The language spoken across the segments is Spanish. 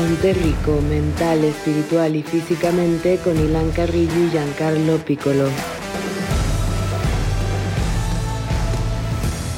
Ponte Rico, mental, espiritual y físicamente con Ilan Carrillo y Giancarlo Piccolo.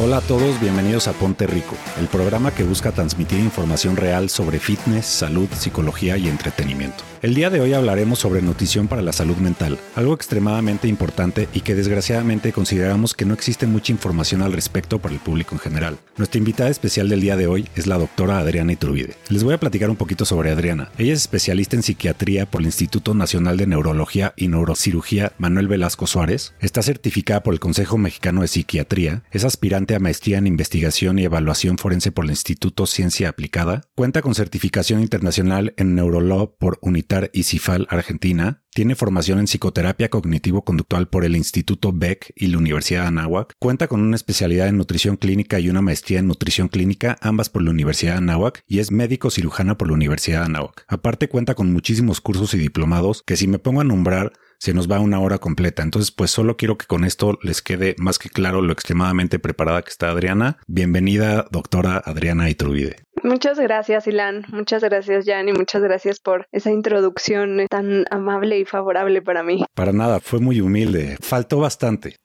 Hola a todos, bienvenidos a Ponte Rico, el programa que busca transmitir información real sobre fitness, salud, psicología y entretenimiento. El día de hoy hablaremos sobre nutrición para la salud mental, algo extremadamente importante y que desgraciadamente consideramos que no existe mucha información al respecto para el público en general. Nuestra invitada especial del día de hoy es la doctora Adriana Iturbide. Les voy a platicar un poquito sobre Adriana. Ella es especialista en psiquiatría por el Instituto Nacional de Neurología y Neurocirugía Manuel Velasco Suárez, está certificada por el Consejo Mexicano de Psiquiatría, es aspirante a maestría en investigación y evaluación forense por el Instituto Ciencia Aplicada, cuenta con certificación internacional en Neurolaw por Unidad y Cifal, Argentina. Tiene formación en psicoterapia cognitivo-conductual por el Instituto Beck y la Universidad de Anáhuac. Cuenta con una especialidad en nutrición clínica y una maestría en nutrición clínica, ambas por la Universidad de Anáhuac, y es médico cirujana por la Universidad de Anáhuac. Aparte cuenta con muchísimos cursos y diplomados que si me pongo a nombrar se nos va una hora completa. Entonces, pues solo quiero que con esto les quede más que claro lo extremadamente preparada que está Adriana. Bienvenida, doctora Adriana Iturbide. Muchas gracias, Ilan. Muchas gracias, Jan, y muchas gracias por esa introducción tan amable y favorable para mí. Para nada, fue muy humilde. Faltó bastante.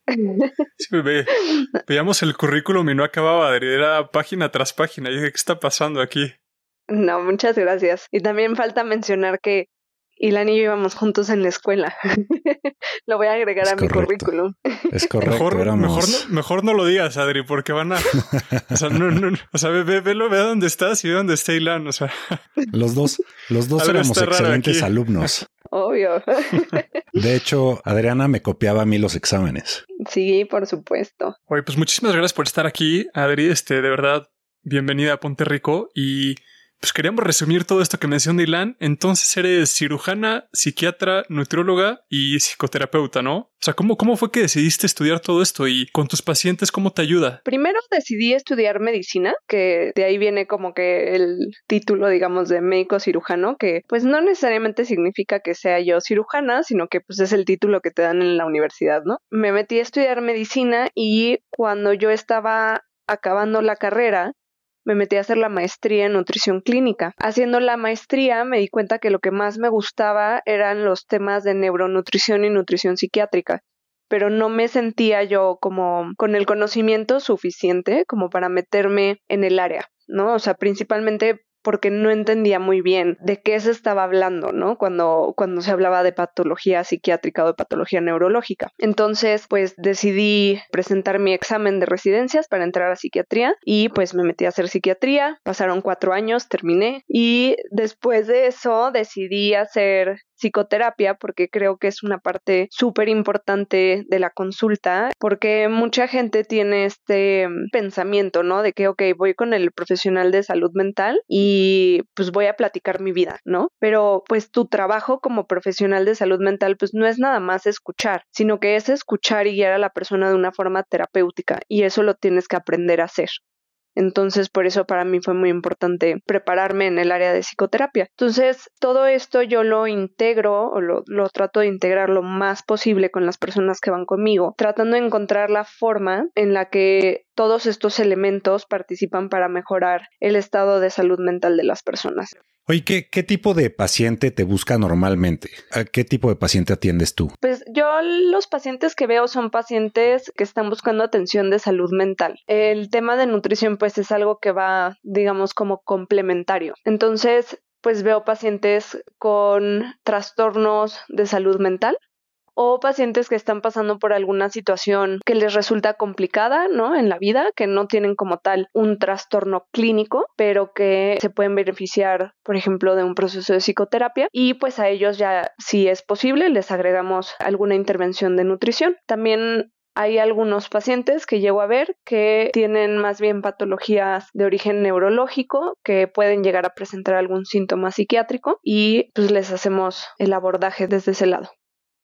Sí, ve, veíamos el currículum y no acababa, era página tras página. Y dije, ¿qué está pasando aquí? No, muchas gracias. Y también falta mencionar que Ilan y yo íbamos juntos en la escuela. lo voy a agregar a mi currículum. Es correcto. Mejor, mejor, no, mejor no lo digas, Adri, porque van a. O sea, no, no, o sea ve, ve, ve, ve dónde estás y ve dónde está Ilan. O sea. Los dos, los dos éramos excelentes alumnos. Obvio. De hecho, Adriana me copiaba a mí los exámenes. Sí, por supuesto. Oye, pues muchísimas gracias por estar aquí, Adri. Este, de verdad, bienvenida a Ponte Rico y pues queríamos resumir todo esto que mencionó Ilan. Entonces eres cirujana, psiquiatra, nutrióloga y psicoterapeuta, ¿no? O sea, ¿cómo, ¿cómo fue que decidiste estudiar todo esto y con tus pacientes cómo te ayuda? Primero decidí estudiar medicina, que de ahí viene como que el título, digamos, de médico cirujano, que pues no necesariamente significa que sea yo cirujana, sino que pues es el título que te dan en la universidad, ¿no? Me metí a estudiar medicina y cuando yo estaba acabando la carrera, me metí a hacer la maestría en nutrición clínica. Haciendo la maestría me di cuenta que lo que más me gustaba eran los temas de neuronutrición y nutrición psiquiátrica pero no me sentía yo como con el conocimiento suficiente como para meterme en el área, ¿no? O sea, principalmente porque no entendía muy bien de qué se estaba hablando, ¿no? Cuando, cuando se hablaba de patología psiquiátrica o de patología neurológica. Entonces, pues decidí presentar mi examen de residencias para entrar a psiquiatría y pues me metí a hacer psiquiatría. Pasaron cuatro años, terminé y después de eso decidí hacer psicoterapia porque creo que es una parte súper importante de la consulta porque mucha gente tiene este pensamiento, ¿no? De que, ok, voy con el profesional de salud mental y pues voy a platicar mi vida, ¿no? Pero pues tu trabajo como profesional de salud mental pues no es nada más escuchar, sino que es escuchar y guiar a la persona de una forma terapéutica y eso lo tienes que aprender a hacer. Entonces, por eso para mí fue muy importante prepararme en el área de psicoterapia. Entonces, todo esto yo lo integro o lo, lo, trato de integrar lo más posible con las personas que van conmigo, tratando de encontrar la forma en la que todos estos elementos participan para mejorar el estado de salud mental de las personas. Oye, ¿qué, ¿qué, tipo de paciente te busca normalmente? ¿A qué tipo de paciente atiendes tú? Pues yo los pacientes que veo son pacientes que están buscando atención de salud mental. El tema de nutrición pues es algo que va, digamos, como complementario. Entonces, pues veo pacientes con trastornos de salud mental, o pacientes que están pasando por alguna situación que les resulta complicada, ¿no? En la vida, que no tienen como tal un trastorno clínico, pero que se pueden beneficiar, por ejemplo, de un proceso de psicoterapia y pues a ellos ya, si es posible, les agregamos alguna intervención de nutrición. También hay algunos pacientes que llego a ver que tienen más bien patologías de origen neurológico que pueden llegar a presentar algún síntoma psiquiátrico y pues les hacemos el abordaje desde ese lado.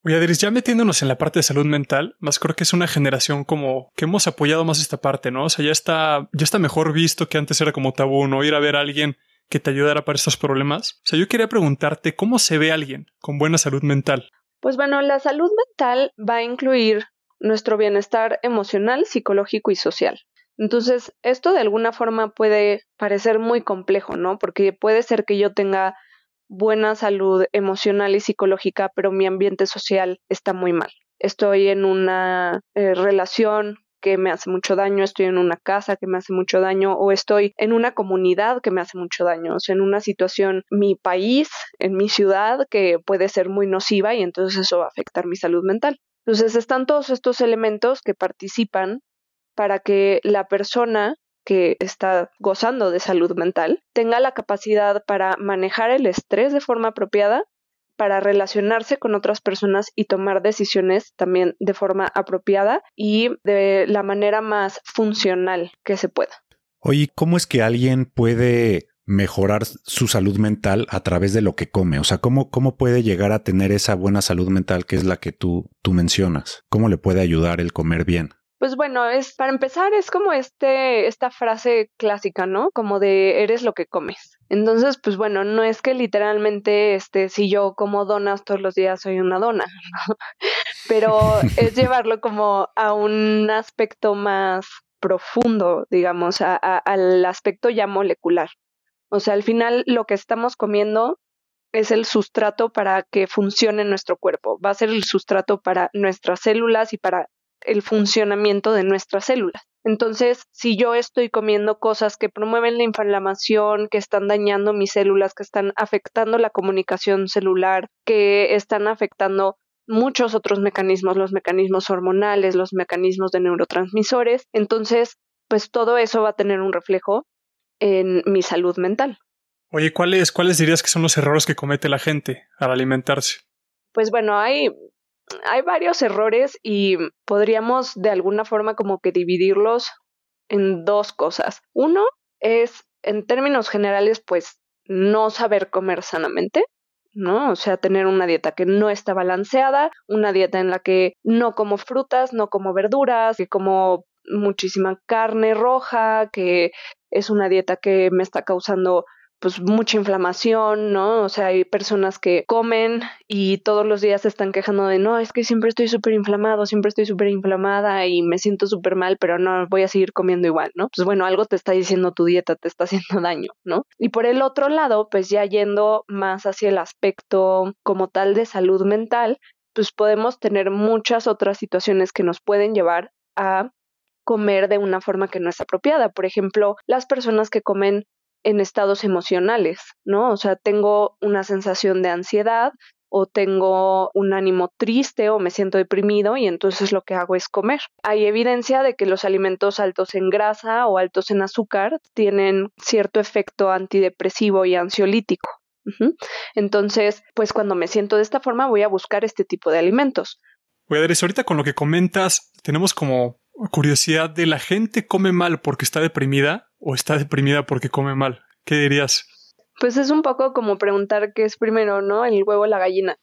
Oye, Adris, ya metiéndonos en la parte de salud mental, más creo que es una generación como que hemos apoyado más esta parte, ¿no? O sea, ya está, ya está mejor visto que antes era como tabú, ¿no? Ir a ver a alguien que te ayudara para estos problemas. O sea, yo quería preguntarte cómo se ve alguien con buena salud mental. Pues bueno, la salud mental va a incluir nuestro bienestar emocional, psicológico y social. Entonces, esto de alguna forma puede parecer muy complejo, ¿no? Porque puede ser que yo tenga buena salud emocional y psicológica, pero mi ambiente social está muy mal. Estoy en una eh, relación que me hace mucho daño, estoy en una casa que me hace mucho daño o estoy en una comunidad que me hace mucho daño, o sea, en una situación, mi país, en mi ciudad, que puede ser muy nociva y entonces eso va a afectar mi salud mental. Entonces están todos estos elementos que participan para que la persona que está gozando de salud mental tenga la capacidad para manejar el estrés de forma apropiada para relacionarse con otras personas y tomar decisiones también de forma apropiada y de la manera más funcional que se pueda. Oye, ¿cómo es que alguien puede mejorar su salud mental a través de lo que come? O sea, ¿cómo, cómo puede llegar a tener esa buena salud mental que es la que tú, tú mencionas? ¿Cómo le puede ayudar el comer bien? Pues bueno, es para empezar es como este esta frase clásica, ¿no? Como de eres lo que comes. Entonces, pues bueno, no es que literalmente este si yo como donas todos los días soy una dona, ¿no? pero es llevarlo como a un aspecto más profundo, digamos, a, al aspecto ya molecular. O sea, al final lo que estamos comiendo es el sustrato para que funcione nuestro cuerpo, va a ser el sustrato para nuestras células y para el funcionamiento de nuestras células. Entonces, si yo estoy comiendo cosas que promueven la inflamación, que están dañando mis células, que están afectando la comunicación celular, que están afectando muchos otros mecanismos, los mecanismos hormonales, los mecanismos de neurotransmisores, entonces, pues todo eso va a tener un reflejo en mi salud mental. Oye, ¿cuáles, ¿cuáles dirías que son los errores que comete la gente al alimentarse? Pues bueno, hay hay varios errores y podríamos de alguna forma como que dividirlos en dos cosas. Uno es, en términos generales, pues no saber comer sanamente, ¿no? O sea, tener una dieta que no está balanceada, una dieta en la que no como frutas, no como verduras, que como muchísima carne roja, que es una dieta que me está causando pues mucha inflamación, ¿no? O sea, hay personas que comen y todos los días se están quejando de, no, es que siempre estoy súper inflamado, siempre estoy súper inflamada y me siento súper mal, pero no, voy a seguir comiendo igual, ¿no? Pues bueno, algo te está diciendo tu dieta, te está haciendo daño, ¿no? Y por el otro lado, pues ya yendo más hacia el aspecto como tal de salud mental, pues podemos tener muchas otras situaciones que nos pueden llevar a comer de una forma que no es apropiada. Por ejemplo, las personas que comen en estados emocionales, ¿no? O sea, tengo una sensación de ansiedad o tengo un ánimo triste o me siento deprimido y entonces lo que hago es comer. Hay evidencia de que los alimentos altos en grasa o altos en azúcar tienen cierto efecto antidepresivo y ansiolítico. Entonces, pues cuando me siento de esta forma voy a buscar este tipo de alimentos. Voy a ver, ahorita con lo que comentas, tenemos como curiosidad de la gente come mal porque está deprimida o está deprimida porque come mal? ¿Qué dirías? Pues es un poco como preguntar qué es primero, ¿no? El huevo o la gallina.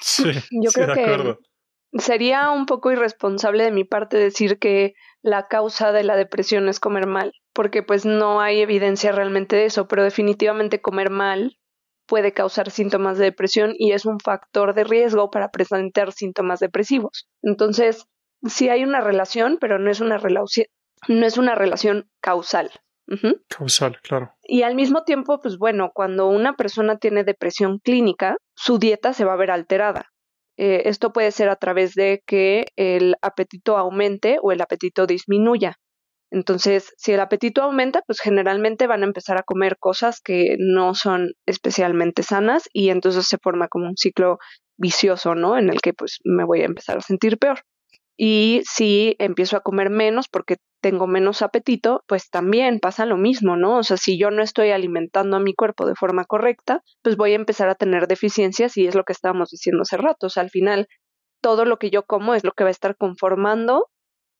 Sí, yo creo que sería un poco irresponsable de mi parte decir que la causa de la depresión es comer mal, porque pues no hay evidencia realmente de eso, pero definitivamente comer mal puede causar síntomas de depresión y es un factor de riesgo para presentar síntomas depresivos. Entonces, sí hay una relación, pero no es una no es una relación causal. Causal, claro. Y al mismo tiempo, pues bueno, cuando una persona tiene depresión clínica, su dieta se va a ver alterada. Eh, esto puede ser a través de que el apetito aumente o el apetito disminuya. Entonces, si el apetito aumenta, pues generalmente van a empezar a comer cosas que no son especialmente sanas y entonces se forma como un ciclo vicioso, ¿no? En el que pues me voy a empezar a sentir peor. Y si empiezo a comer menos porque tengo menos apetito, pues también pasa lo mismo, ¿no? O sea, si yo no estoy alimentando a mi cuerpo de forma correcta, pues voy a empezar a tener deficiencias y es lo que estábamos diciendo hace rato. O sea, al final, todo lo que yo como es lo que va a estar conformando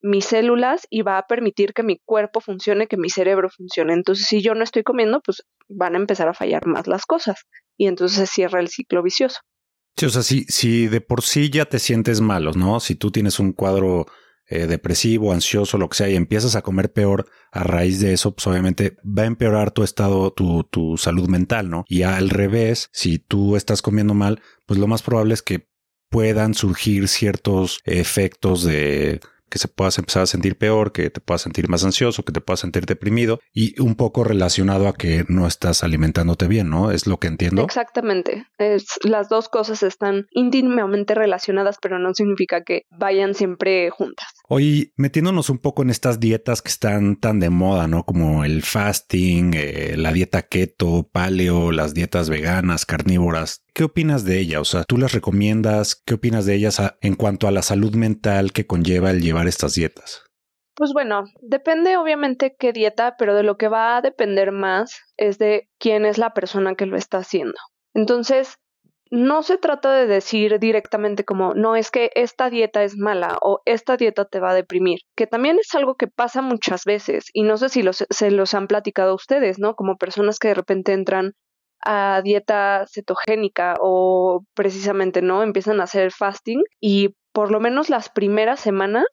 mis células y va a permitir que mi cuerpo funcione, que mi cerebro funcione. Entonces, si yo no estoy comiendo, pues van a empezar a fallar más las cosas y entonces se cierra el ciclo vicioso. Sí, o sea, si, si de por sí ya te sientes malo, ¿no? Si tú tienes un cuadro eh, depresivo, ansioso, lo que sea, y empiezas a comer peor a raíz de eso, pues obviamente va a empeorar tu estado, tu, salud mental, ¿no? Y al revés, si tú estás comiendo mal, pues lo más probable es que puedan surgir ciertos efectos de que se puedas empezar a sentir peor, que te puedas sentir más ansioso, que te puedas sentir deprimido y un poco relacionado a que no estás alimentándote bien, ¿no? Es lo que entiendo. Exactamente. Las dos cosas están íntimamente relacionadas, pero no significa que vayan siempre juntas. Hoy metiéndonos un poco en estas dietas que están tan de moda, ¿no? Como el fasting, eh, la dieta keto, paleo, las dietas veganas, carnívoras. ¿Qué opinas de ellas? O sea, ¿tú las recomiendas? ¿Qué opinas de ellas en cuanto a la salud mental que conlleva el llevar estas dietas? Pues bueno, depende obviamente qué dieta, pero de lo que va a depender más es de quién es la persona que lo está haciendo. Entonces, no se trata de decir directamente como, no es que esta dieta es mala o esta dieta te va a deprimir, que también es algo que pasa muchas veces y no sé si se los han platicado a ustedes, ¿no? Como personas que de repente entran a dieta cetogénica o precisamente, ¿no? Empiezan a hacer fasting y por lo menos las primeras semanas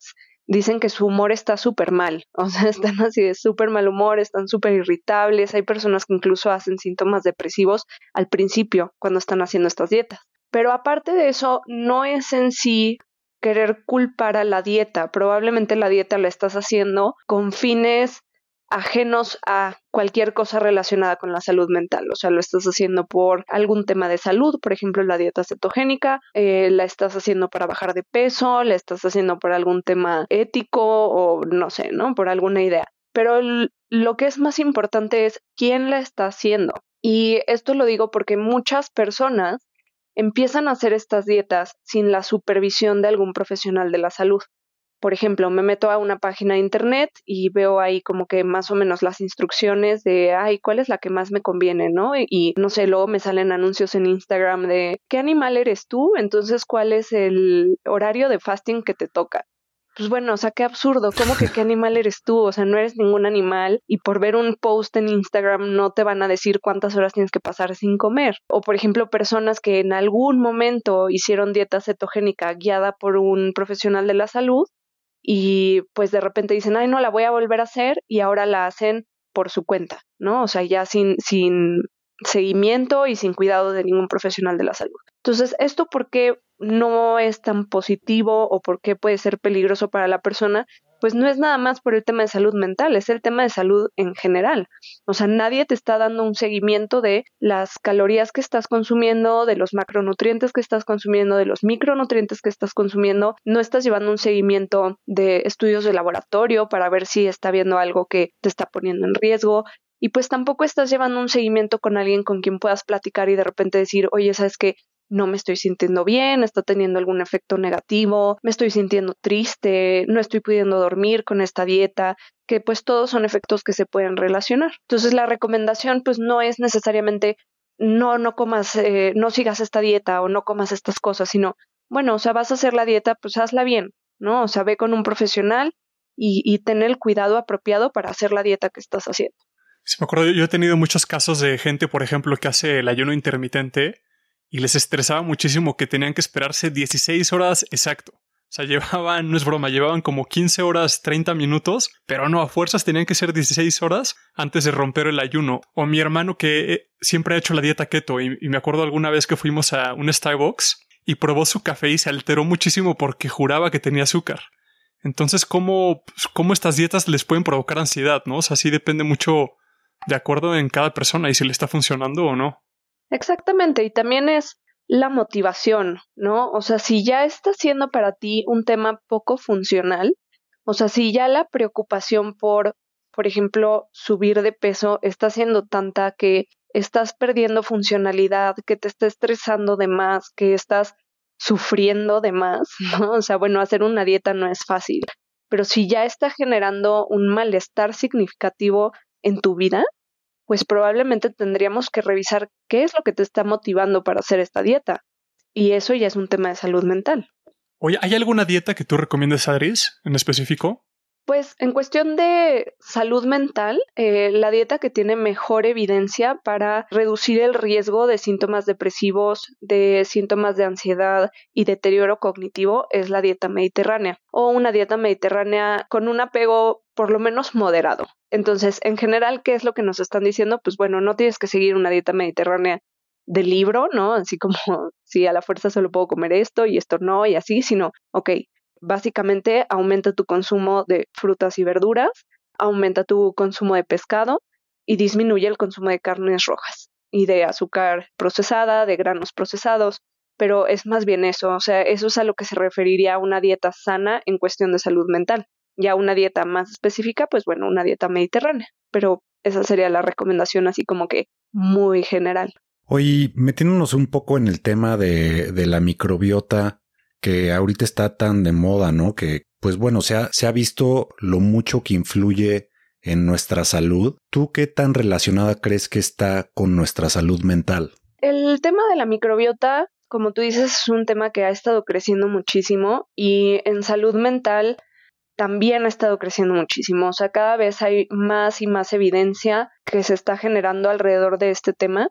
dicen que su humor está súper mal, o sea, están así de súper mal humor, están súper irritables, hay personas que incluso hacen síntomas depresivos al principio cuando están haciendo estas dietas. Pero aparte de eso, no es en sí querer culpar a la dieta, probablemente la dieta la estás haciendo con fines ajenos a cualquier cosa relacionada con la salud mental. O sea, lo estás haciendo por algún tema de salud, por ejemplo, la dieta cetogénica, eh, la estás haciendo para bajar de peso, la estás haciendo por algún tema ético o no sé, ¿no? Por alguna idea. Pero lo que es más importante es quién la está haciendo. Y esto lo digo porque muchas personas empiezan a hacer estas dietas sin la supervisión de algún profesional de la salud por ejemplo, me meto a una página de internet y veo ahí como que más o menos las instrucciones de, ay, ¿cuál es la que más me conviene, no? Y, no sé, luego me salen anuncios en Instagram de, ¿qué animal eres tú? Entonces, ¿cuál es el horario de fasting que te toca? Pues bueno, o sea, qué absurdo, ¿cómo que qué animal eres tú? O sea, no eres ningún animal y por ver un post en Instagram no te van a decir cuántas horas tienes que pasar sin comer. O por ejemplo, personas que en algún momento hicieron dieta cetogénica guiada por un profesional de la salud y pues de repente dicen, ay, no, la voy a volver a hacer y ahora la hacen por su cuenta, ¿no? O sea, ya sin, sin seguimiento y sin cuidado de ningún profesional de la salud. Entonces, ¿esto por qué no es tan positivo o por qué puede ser peligroso para la persona? Pues no es nada más por el tema de salud mental, es el tema de salud en general. O sea, nadie te está dando un seguimiento de las calorías que estás consumiendo, de los macronutrientes que estás consumiendo, de los micronutrientes que estás consumiendo. No estás llevando un seguimiento de estudios de laboratorio para ver si está viendo algo que te está poniendo en riesgo. Y pues tampoco estás llevando un seguimiento con alguien con quien puedas platicar y de repente decir, oye, ¿sabes qué? No me estoy sintiendo bien, está teniendo algún efecto negativo, me estoy sintiendo triste, no estoy pudiendo dormir con esta dieta, que pues todos son efectos que se pueden relacionar. Entonces la recomendación pues no es necesariamente no, no comas, eh, no sigas esta dieta o no comas estas cosas, sino, bueno, o sea, vas a hacer la dieta, pues hazla bien, ¿no? O sea, ve con un profesional y, y tener el cuidado apropiado para hacer la dieta que estás haciendo. Sí, me acuerdo, yo he tenido muchos casos de gente, por ejemplo, que hace el ayuno intermitente y les estresaba muchísimo que tenían que esperarse 16 horas exacto. O sea, llevaban, no es broma, llevaban como 15 horas 30 minutos, pero no, a fuerzas tenían que ser 16 horas antes de romper el ayuno. O mi hermano que eh, siempre ha hecho la dieta keto y, me acuerdo alguna vez que fuimos a un Starbucks y probó su café y se alteró muchísimo porque juraba que tenía azúcar. Entonces, ¿cómo, cómo estas dietas les pueden provocar ansiedad, no? O sea, sí depende mucho de acuerdo en cada persona y si le está funcionando o no. Exactamente, y también es la motivación, ¿no? O sea, si ya está siendo para ti un tema poco funcional, o sea, si ya la preocupación por, por ejemplo, subir de peso está siendo tanta que estás perdiendo funcionalidad, que te está estresando de más, que estás sufriendo de más, ¿no? O sea, bueno, hacer una dieta no es fácil, pero si ya está generando un malestar significativo en tu vida, pues probablemente tendríamos que revisar qué es lo que te está motivando para hacer esta dieta. Y eso ya es un tema de salud mental. Oye, ¿hay alguna dieta que tú recomiendes, Adris, en específico? Pues en cuestión de salud mental, eh, la dieta que tiene mejor evidencia para reducir el riesgo de síntomas depresivos, de síntomas de ansiedad y deterioro cognitivo es la dieta mediterránea o una dieta mediterránea con un apego por lo menos moderado. Entonces, en general, ¿qué es lo que nos están diciendo? Pues bueno, no tienes que seguir una dieta mediterránea de libro, ¿no? Así como si a la fuerza solo puedo comer esto y esto no y así, sino, ok, básicamente aumenta tu consumo de frutas y verduras, aumenta tu consumo de pescado y disminuye el consumo de carnes rojas y de azúcar procesada, de granos procesados, pero es más bien eso, o sea, eso es a lo que se referiría una dieta sana en cuestión de salud mental. Ya una dieta más específica, pues bueno, una dieta mediterránea, pero esa sería la recomendación así como que muy general. Hoy metiéndonos un poco en el tema de la microbiota que ahorita está tan de moda, ¿no? Que pues bueno, se ha, se ha visto lo mucho que influye en nuestra salud. ¿Tú qué tan relacionada crees que está con nuestra salud mental? El tema de la microbiota, como tú dices, es un tema que ha estado creciendo muchísimo y en salud mental también ha estado creciendo muchísimo. O sea, cada vez hay más y más evidencia que se está generando alrededor de este tema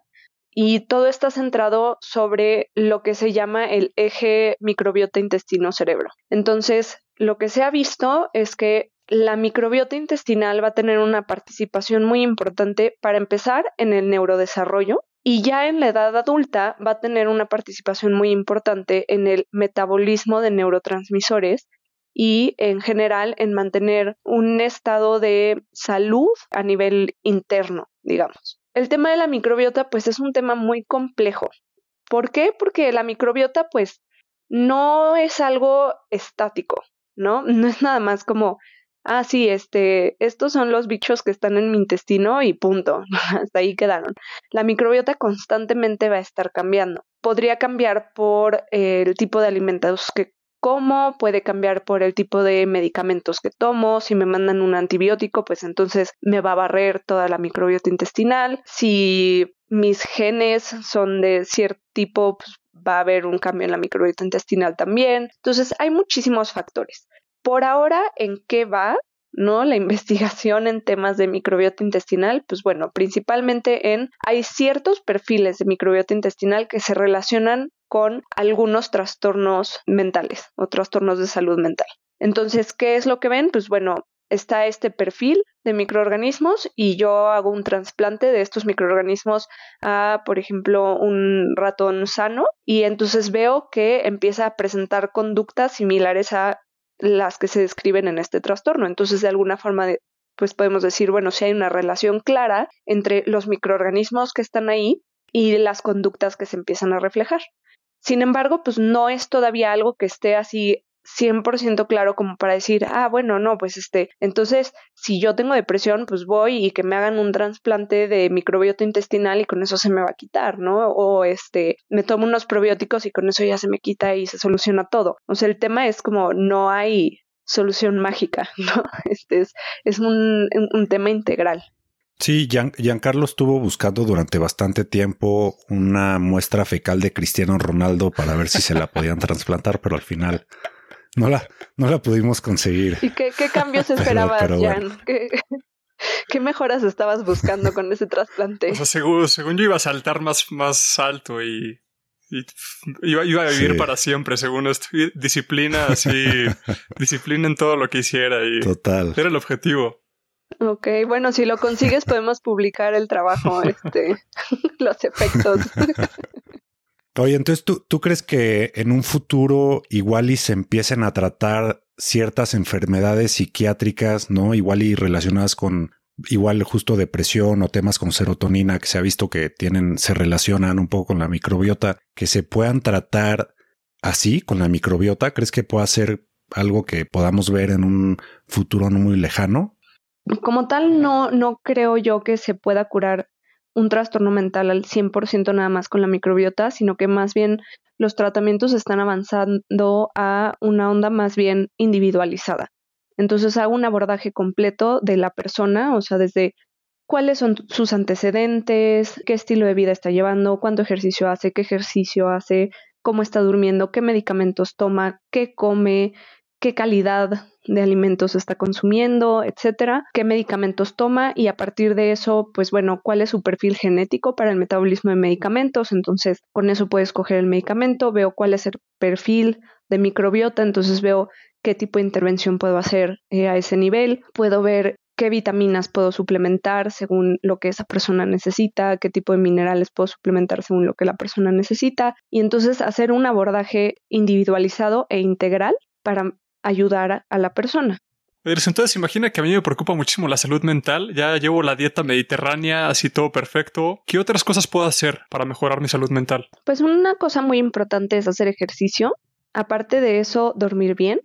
y todo está centrado sobre lo que se llama el eje microbiota intestino-cerebro. Entonces, lo que se ha visto es que la microbiota intestinal va a tener una participación muy importante para empezar en el neurodesarrollo y ya en la edad adulta va a tener una participación muy importante en el metabolismo de neurotransmisores y en general en mantener un estado de salud a nivel interno, digamos. El tema de la microbiota pues es un tema muy complejo. ¿Por qué? Porque la microbiota pues no es algo estático, ¿no? No es nada más como, ah, sí, este, estos son los bichos que están en mi intestino y punto, hasta ahí quedaron. La microbiota constantemente va a estar cambiando. Podría cambiar por el tipo de alimentos que como, puede cambiar por el tipo de medicamentos que tomo, si me mandan un antibiótico, pues entonces me va a barrer toda la microbiota intestinal, si mis genes son de cierto tipo, pues va a haber un cambio en la microbiota intestinal también. Entonces, hay muchísimos factores. Por ahora, ¿en qué va? ¿No? La investigación en temas de microbiota intestinal, pues bueno, principalmente en hay ciertos perfiles de microbiota intestinal que se relacionan con algunos trastornos mentales o trastornos de salud mental. Entonces, ¿qué es lo que ven? Pues bueno, está este perfil de microorganismos y yo hago un trasplante de estos microorganismos a, por ejemplo, un ratón sano y entonces veo que empieza a presentar conductas similares a las que se describen en este trastorno. Entonces, de alguna forma, pues podemos decir, bueno, si hay una relación clara entre los microorganismos que están ahí y las conductas que se empiezan a reflejar. Sin embargo, pues no es todavía algo que esté así 100% claro como para decir, ah, bueno, no, pues este, entonces, si yo tengo depresión, pues voy y que me hagan un trasplante de microbiota intestinal y con eso se me va a quitar, ¿no? O este, me tomo unos probióticos y con eso ya se me quita y se soluciona todo. O sea, el tema es como no hay solución mágica, ¿no? Este es, es un, un tema integral. Sí, Giancarlo estuvo buscando durante bastante tiempo una muestra fecal de Cristiano Ronaldo para ver si se la podían trasplantar, pero al final no la, no la pudimos conseguir. ¿Y qué, cambios esperabas, Jan? ¿Qué, mejoras estabas buscando con ese trasplante? O sea, según, según yo iba a saltar más, más alto y, iba, iba, a vivir para siempre, según esto. Disciplina, así, disciplina en todo lo que hiciera y Total. era el objetivo. Ok, bueno, si lo consigues podemos publicar el trabajo, este, los efectos. Oye, entonces ¿tú, tú crees que en un futuro igual y se empiecen a tratar ciertas enfermedades psiquiátricas, ¿no? Igual y relacionadas con igual justo depresión o temas con serotonina que se ha visto que tienen, se relacionan un poco con la microbiota, que se puedan tratar así con la microbiota? ¿Crees que pueda ser algo que podamos ver en un futuro no muy lejano? como tal, no, no creo yo que se pueda curar un trastorno mental al 100% nada más con la microbiota, sino que más bien los tratamientos están avanzando a una onda más bien individualizada. Entonces hago un abordaje completo de la persona, o sea, desde cuáles son sus antecedentes, qué estilo de vida está llevando, cuánto ejercicio hace, qué ejercicio hace, cómo está durmiendo, qué medicamentos toma, qué come, qué calidad de alimentos está consumiendo, etcétera, qué medicamentos toma y a partir de eso, pues bueno, cuál es su perfil genético para el metabolismo de medicamentos. Entonces, con eso puedes coger el medicamento, veo cuál es el perfil de microbiota, entonces veo qué tipo de intervención puedo hacer eh, a ese nivel, puedo ver qué vitaminas puedo suplementar según lo que esa persona necesita, qué tipo de minerales puedo suplementar según lo que la persona necesita y entonces hacer un abordaje individualizado e integral para ayudar a la persona. Entonces imagina que a mí me preocupa muchísimo la salud mental. Ya llevo la dieta mediterránea, así todo perfecto. ¿Qué otras cosas puedo hacer para mejorar mi salud mental? Pues una cosa muy importante es hacer ejercicio. Aparte de eso, dormir bien.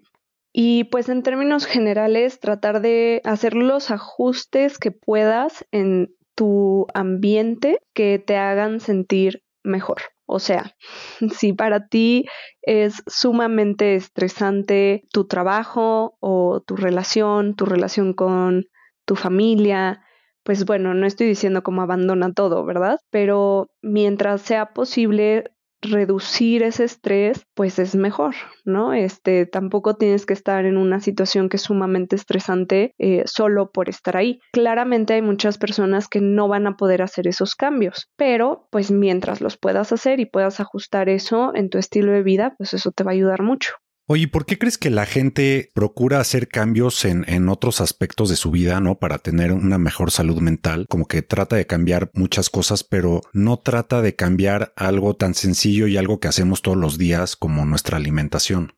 Y pues en términos generales, tratar de hacer los ajustes que puedas en tu ambiente que te hagan sentir mejor. O sea, si para ti es sumamente estresante tu trabajo o tu relación, tu relación con tu familia, pues bueno, no estoy diciendo como abandona todo, ¿verdad? Pero mientras sea posible, reducir ese estrés, pues es mejor, ¿no? Este, tampoco tienes que estar en una situación que es sumamente estresante eh, solo por estar ahí. Claramente hay muchas personas que no van a poder hacer esos cambios, pero pues mientras los puedas hacer y puedas ajustar eso en tu estilo de vida, pues eso te va a ayudar mucho. Oye, ¿por qué crees que la gente procura hacer cambios en, en, otros aspectos de su vida, ¿no? Para tener una mejor salud mental, como que trata de cambiar muchas cosas, pero no trata de cambiar algo tan sencillo y algo que hacemos todos los días como nuestra alimentación.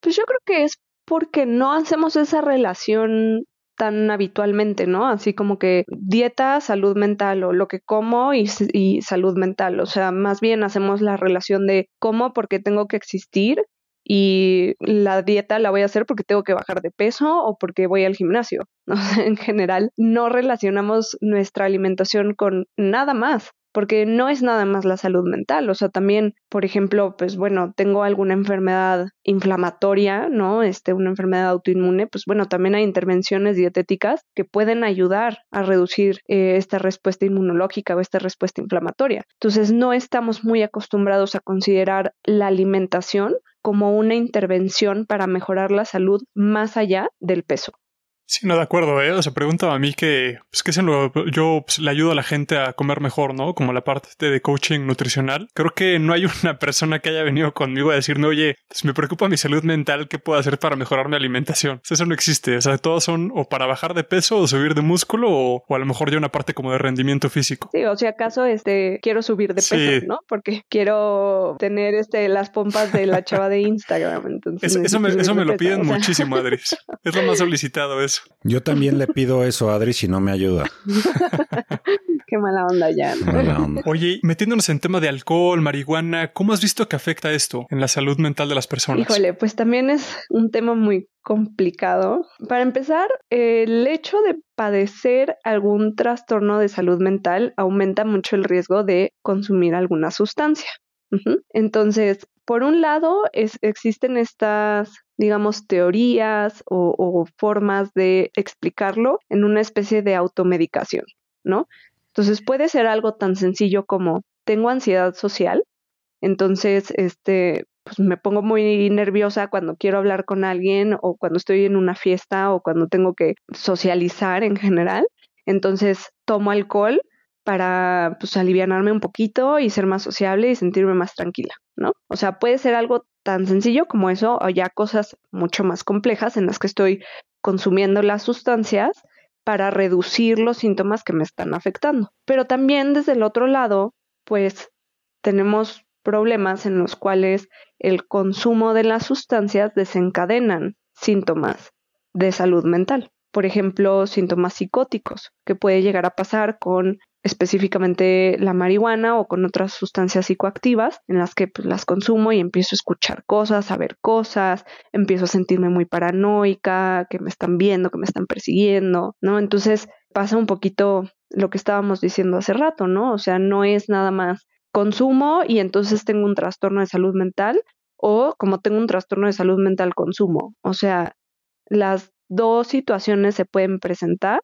Pues yo creo que es porque no hacemos esa relación tan habitualmente, ¿no? Así como que dieta, salud mental o lo que como y, y, salud mental. O sea, más bien hacemos la relación de cómo porque tengo que existir y la dieta la voy a hacer porque tengo que bajar de peso o porque voy al gimnasio. en general, no relacionamos nuestra alimentación con nada más porque no es nada más la salud mental, o sea, también, por ejemplo, pues bueno, tengo alguna enfermedad inflamatoria, ¿no? Este, una enfermedad autoinmune, pues bueno, también hay intervenciones dietéticas que pueden ayudar a reducir eh, esta respuesta inmunológica o esta respuesta inflamatoria. Entonces, no estamos muy acostumbrados a considerar la alimentación como una intervención para mejorar la salud más allá del peso. Sí, no, de acuerdo, ¿eh? O sea, pregunta a mí que, pues, que se lo, yo pues, le ayudo a la gente a comer mejor, ¿no? Como la parte de coaching nutricional. Creo que no hay una persona que haya venido conmigo a decirme, oye, pues me preocupa mi salud mental, ¿qué puedo hacer para mejorar mi alimentación? eso no existe. O sea, todos son o para bajar de peso o subir de músculo o, o a lo mejor ya una parte como de rendimiento físico. Sí, o si acaso, este, quiero subir de peso, ¿no? Porque quiero tener, este, las pompas de la chava de Instagram. Entonces eso, me, eso me lo piden muchísimo, Adris. Es lo más solicitado eso. Yo también le pido eso a Adri si no me ayuda. Qué mala onda ya. Oye, metiéndonos en tema de alcohol, marihuana, ¿cómo has visto que afecta esto en la salud mental de las personas? Híjole, pues también es un tema muy complicado. Para empezar, el hecho de padecer algún trastorno de salud mental aumenta mucho el riesgo de consumir alguna sustancia. Entonces, por un lado, existen estas, digamos, teorías o, formas de explicarlo en una especie de automedicación, ¿no? Entonces puede ser algo tan sencillo como tengo ansiedad social, entonces, este, pues me pongo muy nerviosa cuando quiero hablar con alguien o cuando estoy en una fiesta o cuando tengo que socializar en general. Entonces tomo alcohol para pues alivianarme un poquito y ser más sociable y sentirme más tranquila, ¿no? O sea, puede ser algo tan sencillo como eso o ya cosas mucho más complejas en las que estoy consumiendo las sustancias para reducir los síntomas que me están afectando. Pero también desde el otro lado, pues tenemos problemas en los cuales el consumo de las sustancias desencadenan síntomas de salud mental. Por ejemplo, síntomas psicóticos, que puede llegar a pasar con específicamente la marihuana o con otras sustancias psicoactivas en las que pues, las consumo y empiezo a escuchar cosas, a ver cosas, empiezo a sentirme muy paranoica, que me están viendo, que me están persiguiendo, ¿no? Entonces pasa un poquito lo que estábamos diciendo hace rato, ¿no? O sea, no es nada más consumo y entonces tengo un trastorno de salud mental o como tengo un trastorno de salud mental consumo. O sea, las dos situaciones se pueden presentar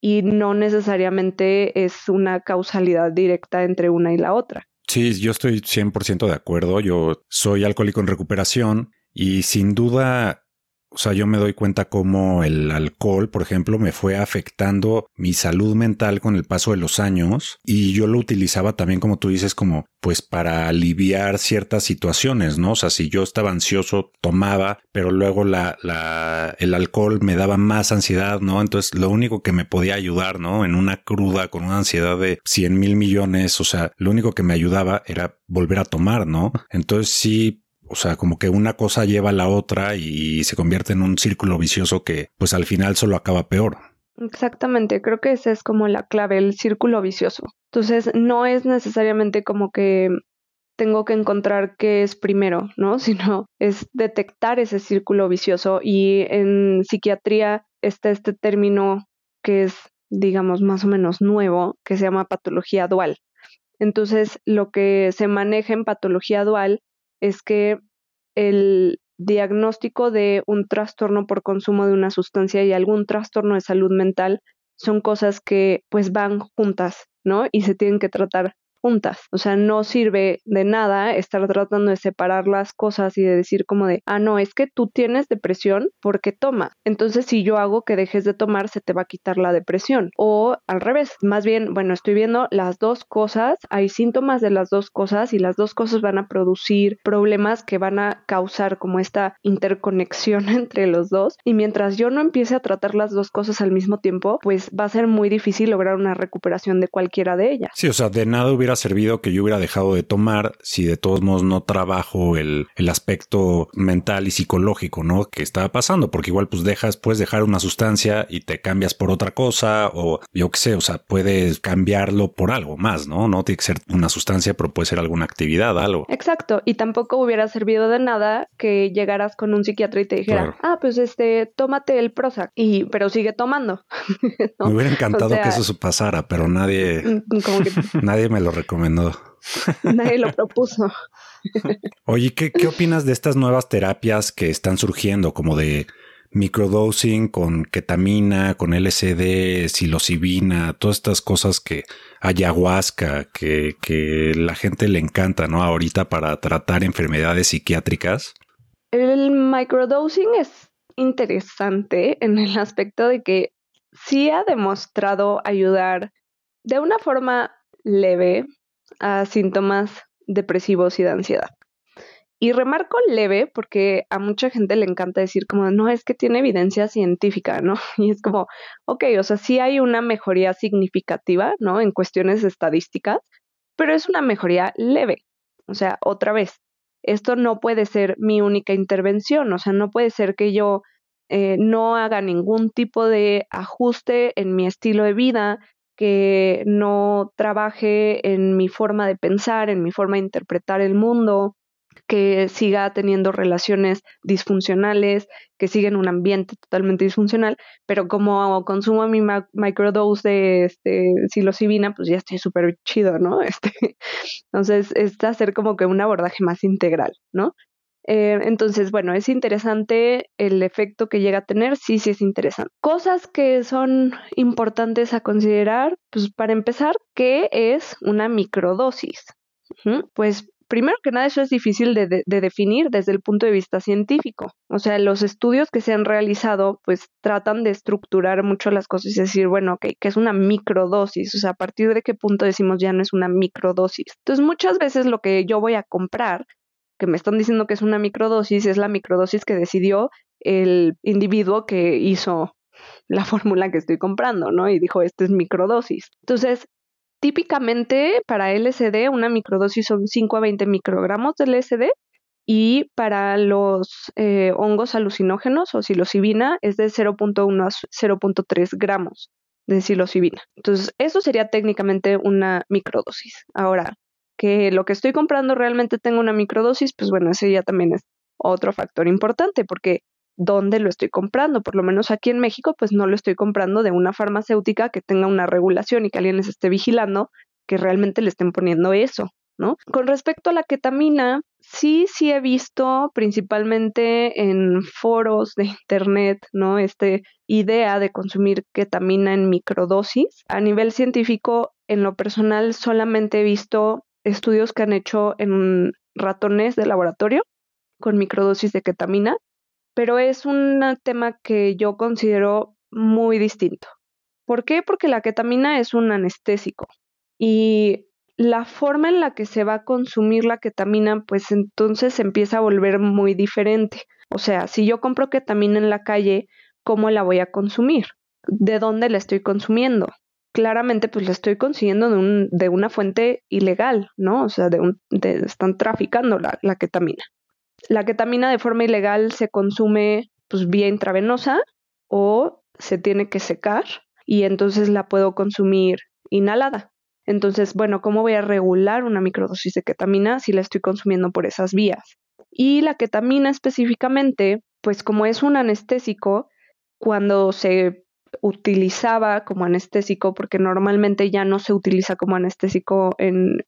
y no necesariamente es una causalidad directa entre una y la otra. Sí, yo estoy 100% de acuerdo. Yo soy alcohólico en recuperación y sin duda o sea, yo me doy cuenta cómo el alcohol, por ejemplo, me fue afectando mi salud mental con el paso de los años y yo lo utilizaba también, como tú dices, como pues para aliviar ciertas situaciones, ¿no? O sea, si yo estaba ansioso, tomaba, pero luego la, la, el alcohol me daba más ansiedad, ¿no? Entonces, lo único que me podía ayudar, ¿no? En una cruda con una ansiedad de 100 mil millones, o sea, lo único que me ayudaba era volver a tomar, ¿no? Entonces, sí, O sea, como que una cosa lleva a la otra y se convierte en un círculo vicioso que pues al final solo acaba peor. Exactamente, creo que esa es como la clave, el círculo vicioso. Entonces, no es necesariamente como que tengo que encontrar qué es primero, ¿no? Sino es detectar ese círculo vicioso y en psiquiatría está este término que es, digamos, más o menos nuevo, que se llama patología dual. Entonces, lo que se maneja en patología dual es que el diagnóstico de un trastorno por consumo de una sustancia y algún trastorno de salud mental son cosas que pues van juntas, ¿no? Y se tienen que tratar O sea, no sirve de nada estar tratando de separar las cosas y de decir como de, ah, no, es que tú tienes depresión porque toma. Entonces, si yo hago que dejes de tomar, se te va a quitar la depresión. O al revés, más bien, bueno, estoy viendo las dos cosas, hay síntomas de las dos cosas y las dos cosas van a producir problemas que van a causar como esta interconexión entre los dos. Y mientras yo no empiece a tratar las dos cosas al mismo tiempo, pues va a ser muy difícil lograr una recuperación de cualquiera de ellas. Sí, o sea, de nada hubiera servido que yo hubiera dejado de tomar si de todos modos no trabajo el, el aspecto mental y psicológico, ¿no? Que estaba pasando, porque igual pues dejas, puedes dejar una sustancia y te cambias por otra cosa o yo qué sé, o sea, puedes cambiarlo por algo más, ¿no? No tiene que ser una sustancia, pero puede ser alguna actividad, algo. Exacto, y tampoco hubiera servido de nada que llegaras con un psiquiatra y te dijera, ah, pues este, tómate el Prozac, y, pero sigue tomando. Me hubiera encantado que eso pasara, pero nadie, como que... nadie me lo recomendó. Nadie lo propuso. Oye, ¿qué, ¿qué opinas de estas nuevas terapias que están surgiendo, como de microdosing con ketamina, con LSD, psilocibina, todas estas cosas que ayahuasca, que, que la gente le encanta, ¿no? Ahorita para tratar enfermedades psiquiátricas. El microdosing es interesante en el aspecto de que sí ha demostrado ayudar de una forma leve a síntomas depresivos y de ansiedad. Y remarco leve porque a mucha gente le encanta decir como, no, es que tiene evidencia científica, ¿no? Y es como, ok, o sea, sí hay una mejoría significativa, ¿no? En cuestiones estadísticas, pero es una mejoría leve. O sea, otra vez, esto no puede ser mi única intervención, o sea, no puede ser que yo eh, no haga ningún tipo de ajuste en mi estilo de vida, que no trabaje en mi forma de pensar, en mi forma de interpretar el mundo, que siga teniendo relaciones disfuncionales, que siga en un ambiente totalmente disfuncional, pero como consumo mi microdose de este, psilocibina, pues ya estoy súper chido, ¿no? Este, entonces, es hacer como que un abordaje más integral, ¿no? Eh, entonces, bueno, es interesante el efecto que llega a tener, sí, sí es interesante. Cosas que son importantes a considerar, pues para empezar, ¿qué es una microdosis? Pues primero que nada, eso es difícil de, definir desde el punto de vista científico. O sea, los estudios que se han realizado, pues tratan de estructurar mucho las cosas y decir, bueno, ok, ¿qué es una microdosis? O sea, a partir de qué punto decimos ya no es una microdosis. Entonces, muchas veces lo que yo voy a comprar que me están diciendo que es una microdosis, es la microdosis que decidió el individuo que hizo la fórmula que estoy comprando, ¿no? Y dijo, esta es microdosis. Entonces, típicamente para LSD, una microdosis son 5 a 20 microgramos de LSD y para los eh, hongos alucinógenos o psilocibina es de 0.1 a 0.3 gramos de psilocibina. Entonces, eso sería técnicamente una microdosis. Ahora, que lo que estoy comprando realmente tenga una microdosis, pues bueno, ese ya también es otro factor importante, porque ¿dónde lo estoy comprando? Por lo menos aquí en México, pues no lo estoy comprando de una farmacéutica que tenga una regulación y que alguien les esté vigilando que realmente le estén poniendo eso, ¿no? Con respecto a la ketamina, sí, sí he visto principalmente en foros de internet, ¿no? Esta idea de consumir ketamina en microdosis. A nivel científico, en lo personal, solamente he visto estudios que han hecho en ratones de laboratorio con microdosis de ketamina, pero es un tema que yo considero muy distinto. ¿Por qué? Porque la ketamina es un anestésico y la forma en la que se va a consumir la ketamina, pues entonces se empieza a volver muy diferente. O sea, si yo compro ketamina en la calle, ¿cómo la voy a consumir? ¿De dónde la estoy consumiendo? Claramente pues la estoy consiguiendo de, un, de una fuente ilegal, ¿no? O sea, están traficando la, la ketamina. La ketamina de forma ilegal se consume pues vía intravenosa o se tiene que secar y entonces la puedo consumir inhalada. Entonces, bueno, ¿cómo voy a regular una microdosis de ketamina si la estoy consumiendo por esas vías? Y la ketamina específicamente, pues como es un anestésico, cuando se utilizaba como anestésico, porque normalmente ya no se utiliza como anestésico en,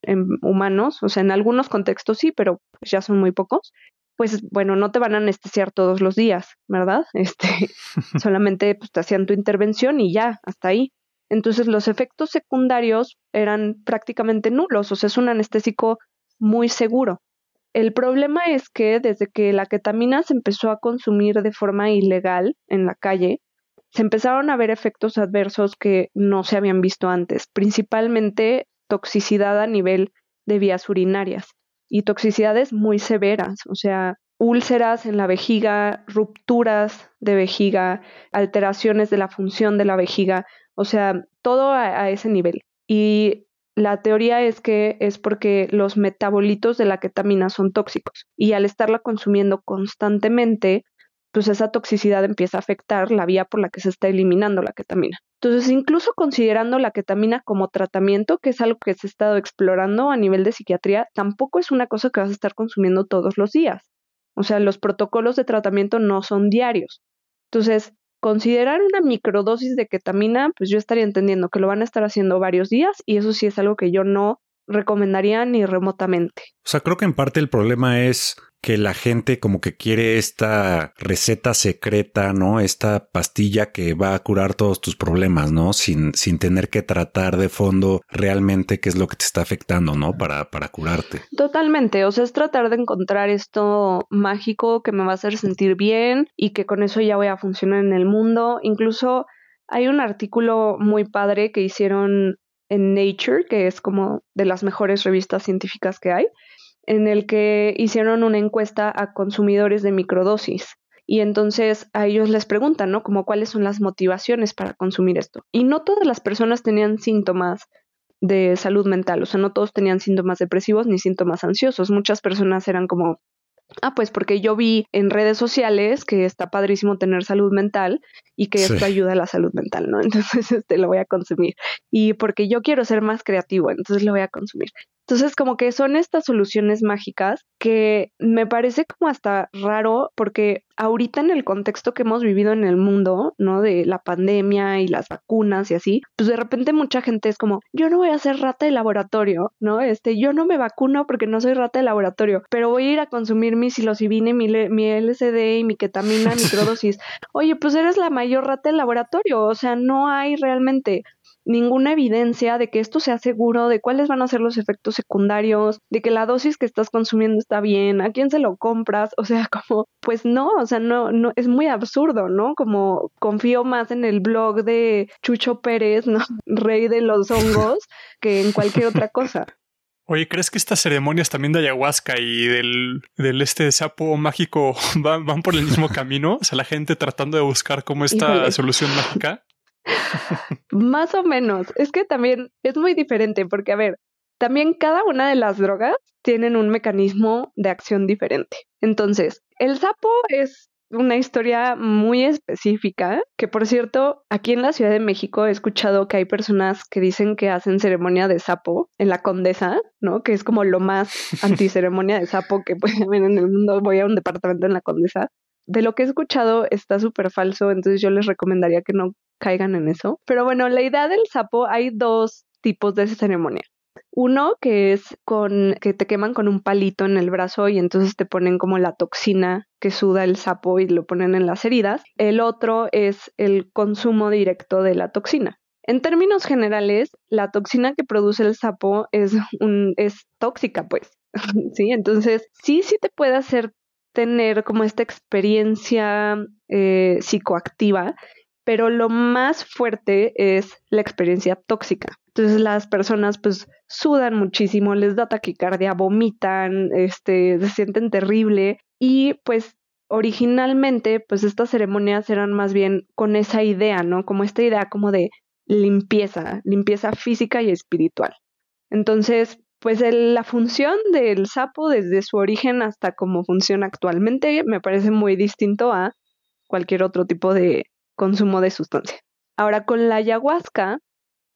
humanos, o sea, en algunos contextos sí, pero ya son muy pocos, pues bueno, no te van a anestesiar todos los días, ¿verdad? Este, solamente pues, te hacían tu intervención y ya, hasta ahí. Entonces los efectos secundarios eran prácticamente nulos, o sea, es un anestésico muy seguro. El problema es que desde que la ketamina se empezó a consumir de forma ilegal en la calle, se empezaron a ver efectos adversos que no se habían visto antes, principalmente toxicidad a nivel de vías urinarias y toxicidades muy severas, o sea, úlceras en la vejiga, rupturas de vejiga, alteraciones de la función de la vejiga, o sea, todo a, ese nivel. Y la teoría es que es porque los metabolitos de la ketamina son tóxicos y al estarla consumiendo constantemente, pues esa toxicidad empieza a afectar la vía por la que se está eliminando la ketamina. Entonces, incluso considerando la ketamina como tratamiento, que es algo que se ha estado explorando a nivel de psiquiatría, tampoco es una cosa que vas a estar consumiendo todos los días. O sea, los protocolos de tratamiento no son diarios. Entonces, considerar una microdosis de ketamina, pues yo estaría entendiendo que lo van a estar haciendo varios días y eso sí es algo que yo no recomendaría ni remotamente. O sea, creo que en parte el problema es que la gente como que quiere esta receta secreta, ¿no? Esta pastilla que va a curar todos tus problemas, ¿no? Sin, sin tener que tratar de fondo realmente qué es lo que te está afectando, ¿no? Para, para curarte. Totalmente, o sea, es tratar de encontrar esto mágico que me va a hacer sentir bien y que con eso ya voy a funcionar en el mundo. Incluso hay un artículo muy padre que hicieron en Nature, que es como de las mejores revistas científicas que hay, en el que hicieron una encuesta a consumidores de microdosis. Y entonces a ellos les preguntan, ¿no? Como cuáles son las motivaciones para consumir esto. Y no todas las personas tenían síntomas de salud mental, o sea, no todos tenían síntomas depresivos ni síntomas ansiosos. Muchas personas eran como, ah, pues porque yo vi en redes sociales que está padrísimo tener salud mental y que esto ayuda a la salud mental, ¿no? Entonces, este lo voy a consumir. Y porque yo quiero ser más creativo, entonces lo voy a consumir. Entonces, como que son estas soluciones mágicas que me parece como hasta raro porque ahorita en el contexto que hemos vivido en el mundo, ¿no? De la pandemia y las vacunas y así, pues de repente mucha gente es como, yo no voy a ser rata de laboratorio, ¿no? Este, yo no me vacuno porque no soy rata de laboratorio, pero voy a ir a consumir mi psilocibina, mi, mi LSD y mi ketamina, microdosis. Oye, pues eres la mayor rata de laboratorio, o sea, no hay realmente ninguna evidencia de que esto sea seguro, de cuáles van a ser los efectos secundarios, de que la dosis que estás consumiendo está bien, a quién se lo compras, o sea, como, pues no, o sea, no, no, es muy absurdo, ¿no? Como confío más en el blog de Chucho Pérez, ¿no? Rey de los hongos, que en cualquier otra cosa. Oye, ¿crees que estas ceremonias también de ayahuasca y del, del este sapo mágico van, van por el mismo camino? O sea, la gente tratando de buscar como esta solución mágica. Más o menos. Es que también es muy diferente porque, a ver, también cada una de las drogas tienen un mecanismo de acción diferente. Entonces, el sapo es una historia muy específica, que por cierto, aquí en la Ciudad de México he escuchado que hay personas que dicen que hacen ceremonia de sapo en la Condesa, ¿no? Que es como lo más anticeremonia de sapo que puede haber en el mundo. Voy a un departamento en la Condesa. De lo que he escuchado está súper falso, entonces yo les recomendaría que no caigan en eso. Pero bueno, la idea del sapo, hay dos tipos de esa ceremonia. Uno que es con que te queman con un palito en el brazo y entonces te ponen como la toxina que suda el sapo y lo ponen en las heridas. El otro es el consumo directo de la toxina. En términos generales, la toxina que produce el sapo es un es tóxica, pues. sí, entonces sí, sí te puede hacer tener como esta experiencia eh, psicoactiva pero lo más fuerte es la experiencia tóxica. Entonces las personas pues sudan muchísimo, les da taquicardia, vomitan, este, se sienten terrible y pues originalmente pues estas ceremonias eran más bien con esa idea, ¿no? Como esta idea como de limpieza, limpieza física y espiritual. Entonces, pues la función del sapo desde su origen hasta cómo funciona actualmente me parece muy distinto a cualquier otro tipo de consumo de sustancia. Ahora, con la ayahuasca,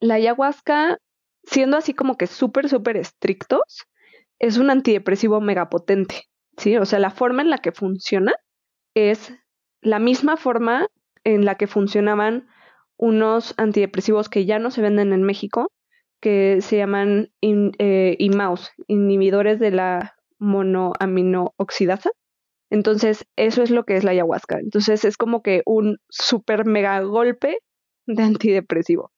la ayahuasca, siendo así como que súper, súper estrictos, es un antidepresivo megapotente, ¿sí? O sea, la forma en la que funciona es la misma forma en la que funcionaban unos antidepresivos que ya no se venden en México, que se llaman eh, IMAUS, inhibidores de la monoaminooxidasa. Entonces, eso es lo que es la ayahuasca. Entonces, es como que un super mega golpe de antidepresivo.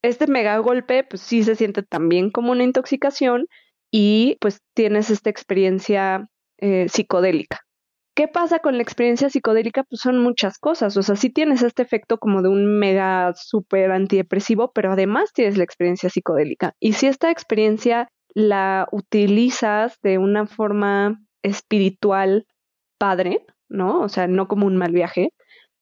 Este mega golpe, pues sí se siente también como una intoxicación y pues tienes esta experiencia eh, psicodélica. ¿Qué pasa con la experiencia psicodélica? Pues son muchas cosas. O sea, sí tienes este efecto como de un mega super antidepresivo, pero además tienes la experiencia psicodélica. Y si esta experiencia la utilizas de una forma espiritual padre, ¿no? O sea, no como un mal viaje,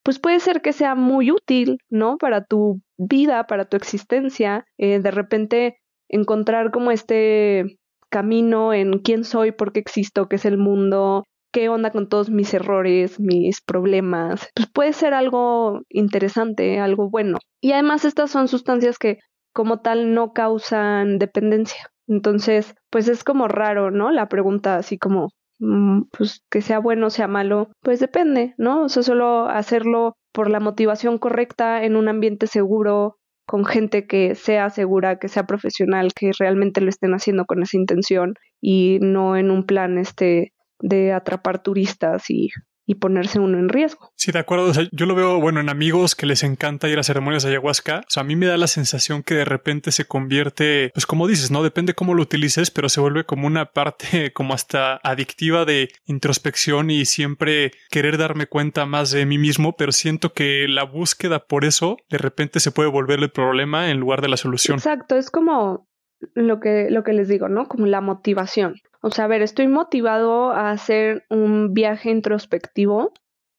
pues puede ser que sea muy útil, ¿no? Para tu vida, para tu existencia, eh, de repente encontrar como este camino en quién soy, por qué existo, qué es el mundo, qué onda con todos mis errores, mis problemas, pues puede ser algo interesante, algo bueno. Y además estas son sustancias que como tal no causan dependencia. Entonces, pues es como raro, ¿no? La pregunta así como, pues que sea bueno o sea malo, pues depende, ¿no? O sea, solo hacerlo por la motivación correcta en un ambiente seguro, con gente que sea segura, que sea profesional, que realmente lo estén haciendo con esa intención y no en un plan este de atrapar turistas y, y ponerse uno en riesgo. Sí, de acuerdo. yo lo veo, bueno, en amigos que les encanta ir a ceremonias de ayahuasca. O sea, a mí me da la sensación que de repente se convierte, pues como dices, ¿no? Depende cómo lo utilices, pero se vuelve como una parte como hasta adictiva de introspección y siempre querer darme cuenta más de mí mismo, pero siento que la búsqueda por eso de repente se puede volver el problema en lugar de la solución. Exacto, es como lo que, lo que les digo, ¿no? Como la motivación. O sea, a ver, estoy motivado a hacer un viaje introspectivo.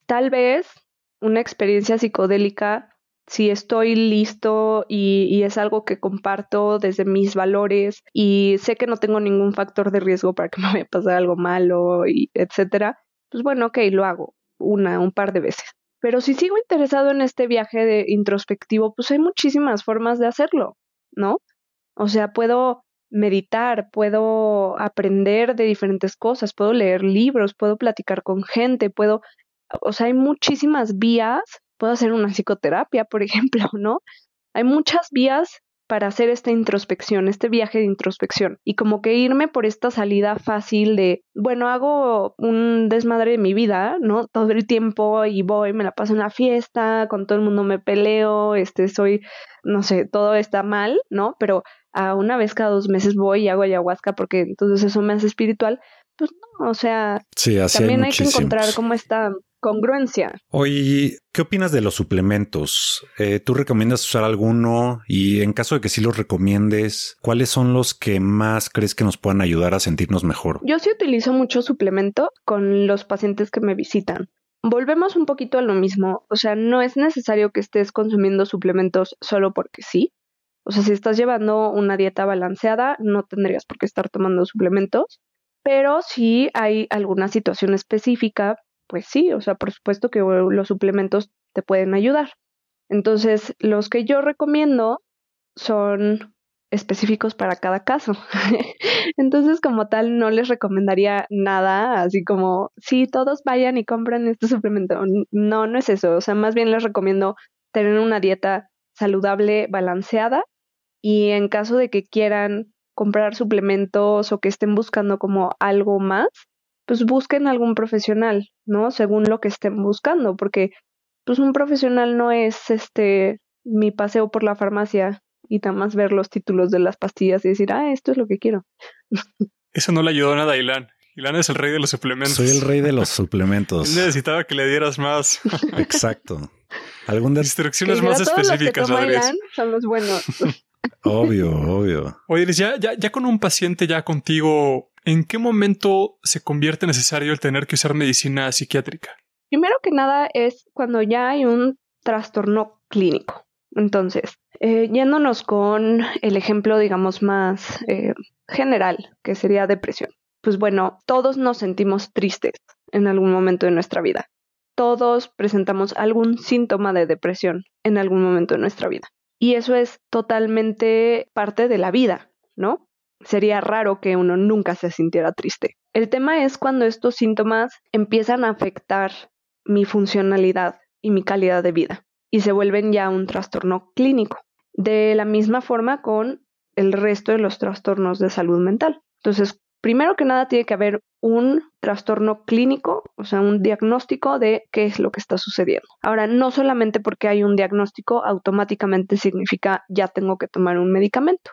Tal vez una experiencia psicodélica, si estoy listo y, y, es algo que comparto desde mis valores y sé que no tengo ningún factor de riesgo para que me vaya a pasar algo malo y etcétera, pues bueno, ok, lo hago una, un par de veces. Pero si sigo interesado en este viaje de introspectivo, pues hay muchísimas formas de hacerlo, ¿no? O sea, puedo meditar, puedo aprender de diferentes cosas, puedo leer libros, puedo platicar con gente, puedo, o sea, hay muchísimas vías, puedo hacer una psicoterapia, por ejemplo, ¿no? Hay muchas vías para hacer esta introspección, este viaje de introspección. Y como que irme por esta salida fácil de, bueno, hago un desmadre de mi vida, ¿no? Todo el tiempo y voy, me la paso en la fiesta, con todo el mundo me peleo, este, soy, no sé, todo está mal, ¿no? Pero a una vez cada dos meses voy y hago ayahuasca porque entonces eso me hace espiritual, pues no, o sea, también hay, que encontrar como esta congruencia. Oye, ¿qué opinas de los suplementos? Eh, ¿Tú recomiendas usar alguno? Y en caso de que sí los recomiendes, ¿cuáles son los que más crees que nos puedan ayudar a sentirnos mejor? Yo sí utilizo mucho suplemento con los pacientes que me visitan. Volvemos un poquito a lo mismo, o sea, no es necesario que estés consumiendo suplementos solo porque sí. O sea, si estás llevando una dieta balanceada, no tendrías por qué estar tomando suplementos. Pero si hay alguna situación específica, pues sí, o sea, por supuesto que los suplementos te pueden ayudar. Entonces, los que yo recomiendo son específicos para cada caso. Entonces, como tal, no les recomendaría nada, así como, sí, todos vayan y compran este suplemento. No, no es eso. O sea, más bien les recomiendo tener una dieta saludable, balanceada, y en caso de que quieran comprar suplementos o que estén buscando como algo más, pues busquen algún profesional, ¿no? Según lo que estén buscando, porque pues un profesional no es este mi paseo por la farmacia y nada más ver los títulos de las pastillas y decir, ah, esto es lo que quiero. Eso no le ayudó nada a Ilan. Ilan es el rey de los suplementos. Soy el rey de los suplementos. necesitaba que le dieras más. Exacto. Algunas instrucciones más específicas, Adrián, son los buenos. Obvio, obvio. Oye, ya, ya, ya con un paciente ya contigo, ¿en qué momento se convierte necesario el tener que usar medicina psiquiátrica? Primero que nada es cuando ya hay un trastorno clínico. Entonces, Eh, yéndonos con el ejemplo, digamos, más eh, general, que sería depresión. Pues bueno, todos nos sentimos tristes en algún momento de nuestra vida. Todos presentamos algún síntoma de depresión en algún momento de nuestra vida. Y eso es totalmente parte de la vida, ¿no? Sería raro que uno nunca se sintiera triste. El tema es cuando estos síntomas empiezan a afectar mi funcionalidad y mi calidad de vida y se vuelven ya un trastorno clínico. De la misma forma con el resto de los trastornos de salud mental. Entonces, primero que nada tiene que haber un trastorno clínico, o sea, un diagnóstico de qué es lo que está sucediendo. Ahora, no solamente porque hay un diagnóstico, automáticamente significa ya tengo que tomar un medicamento.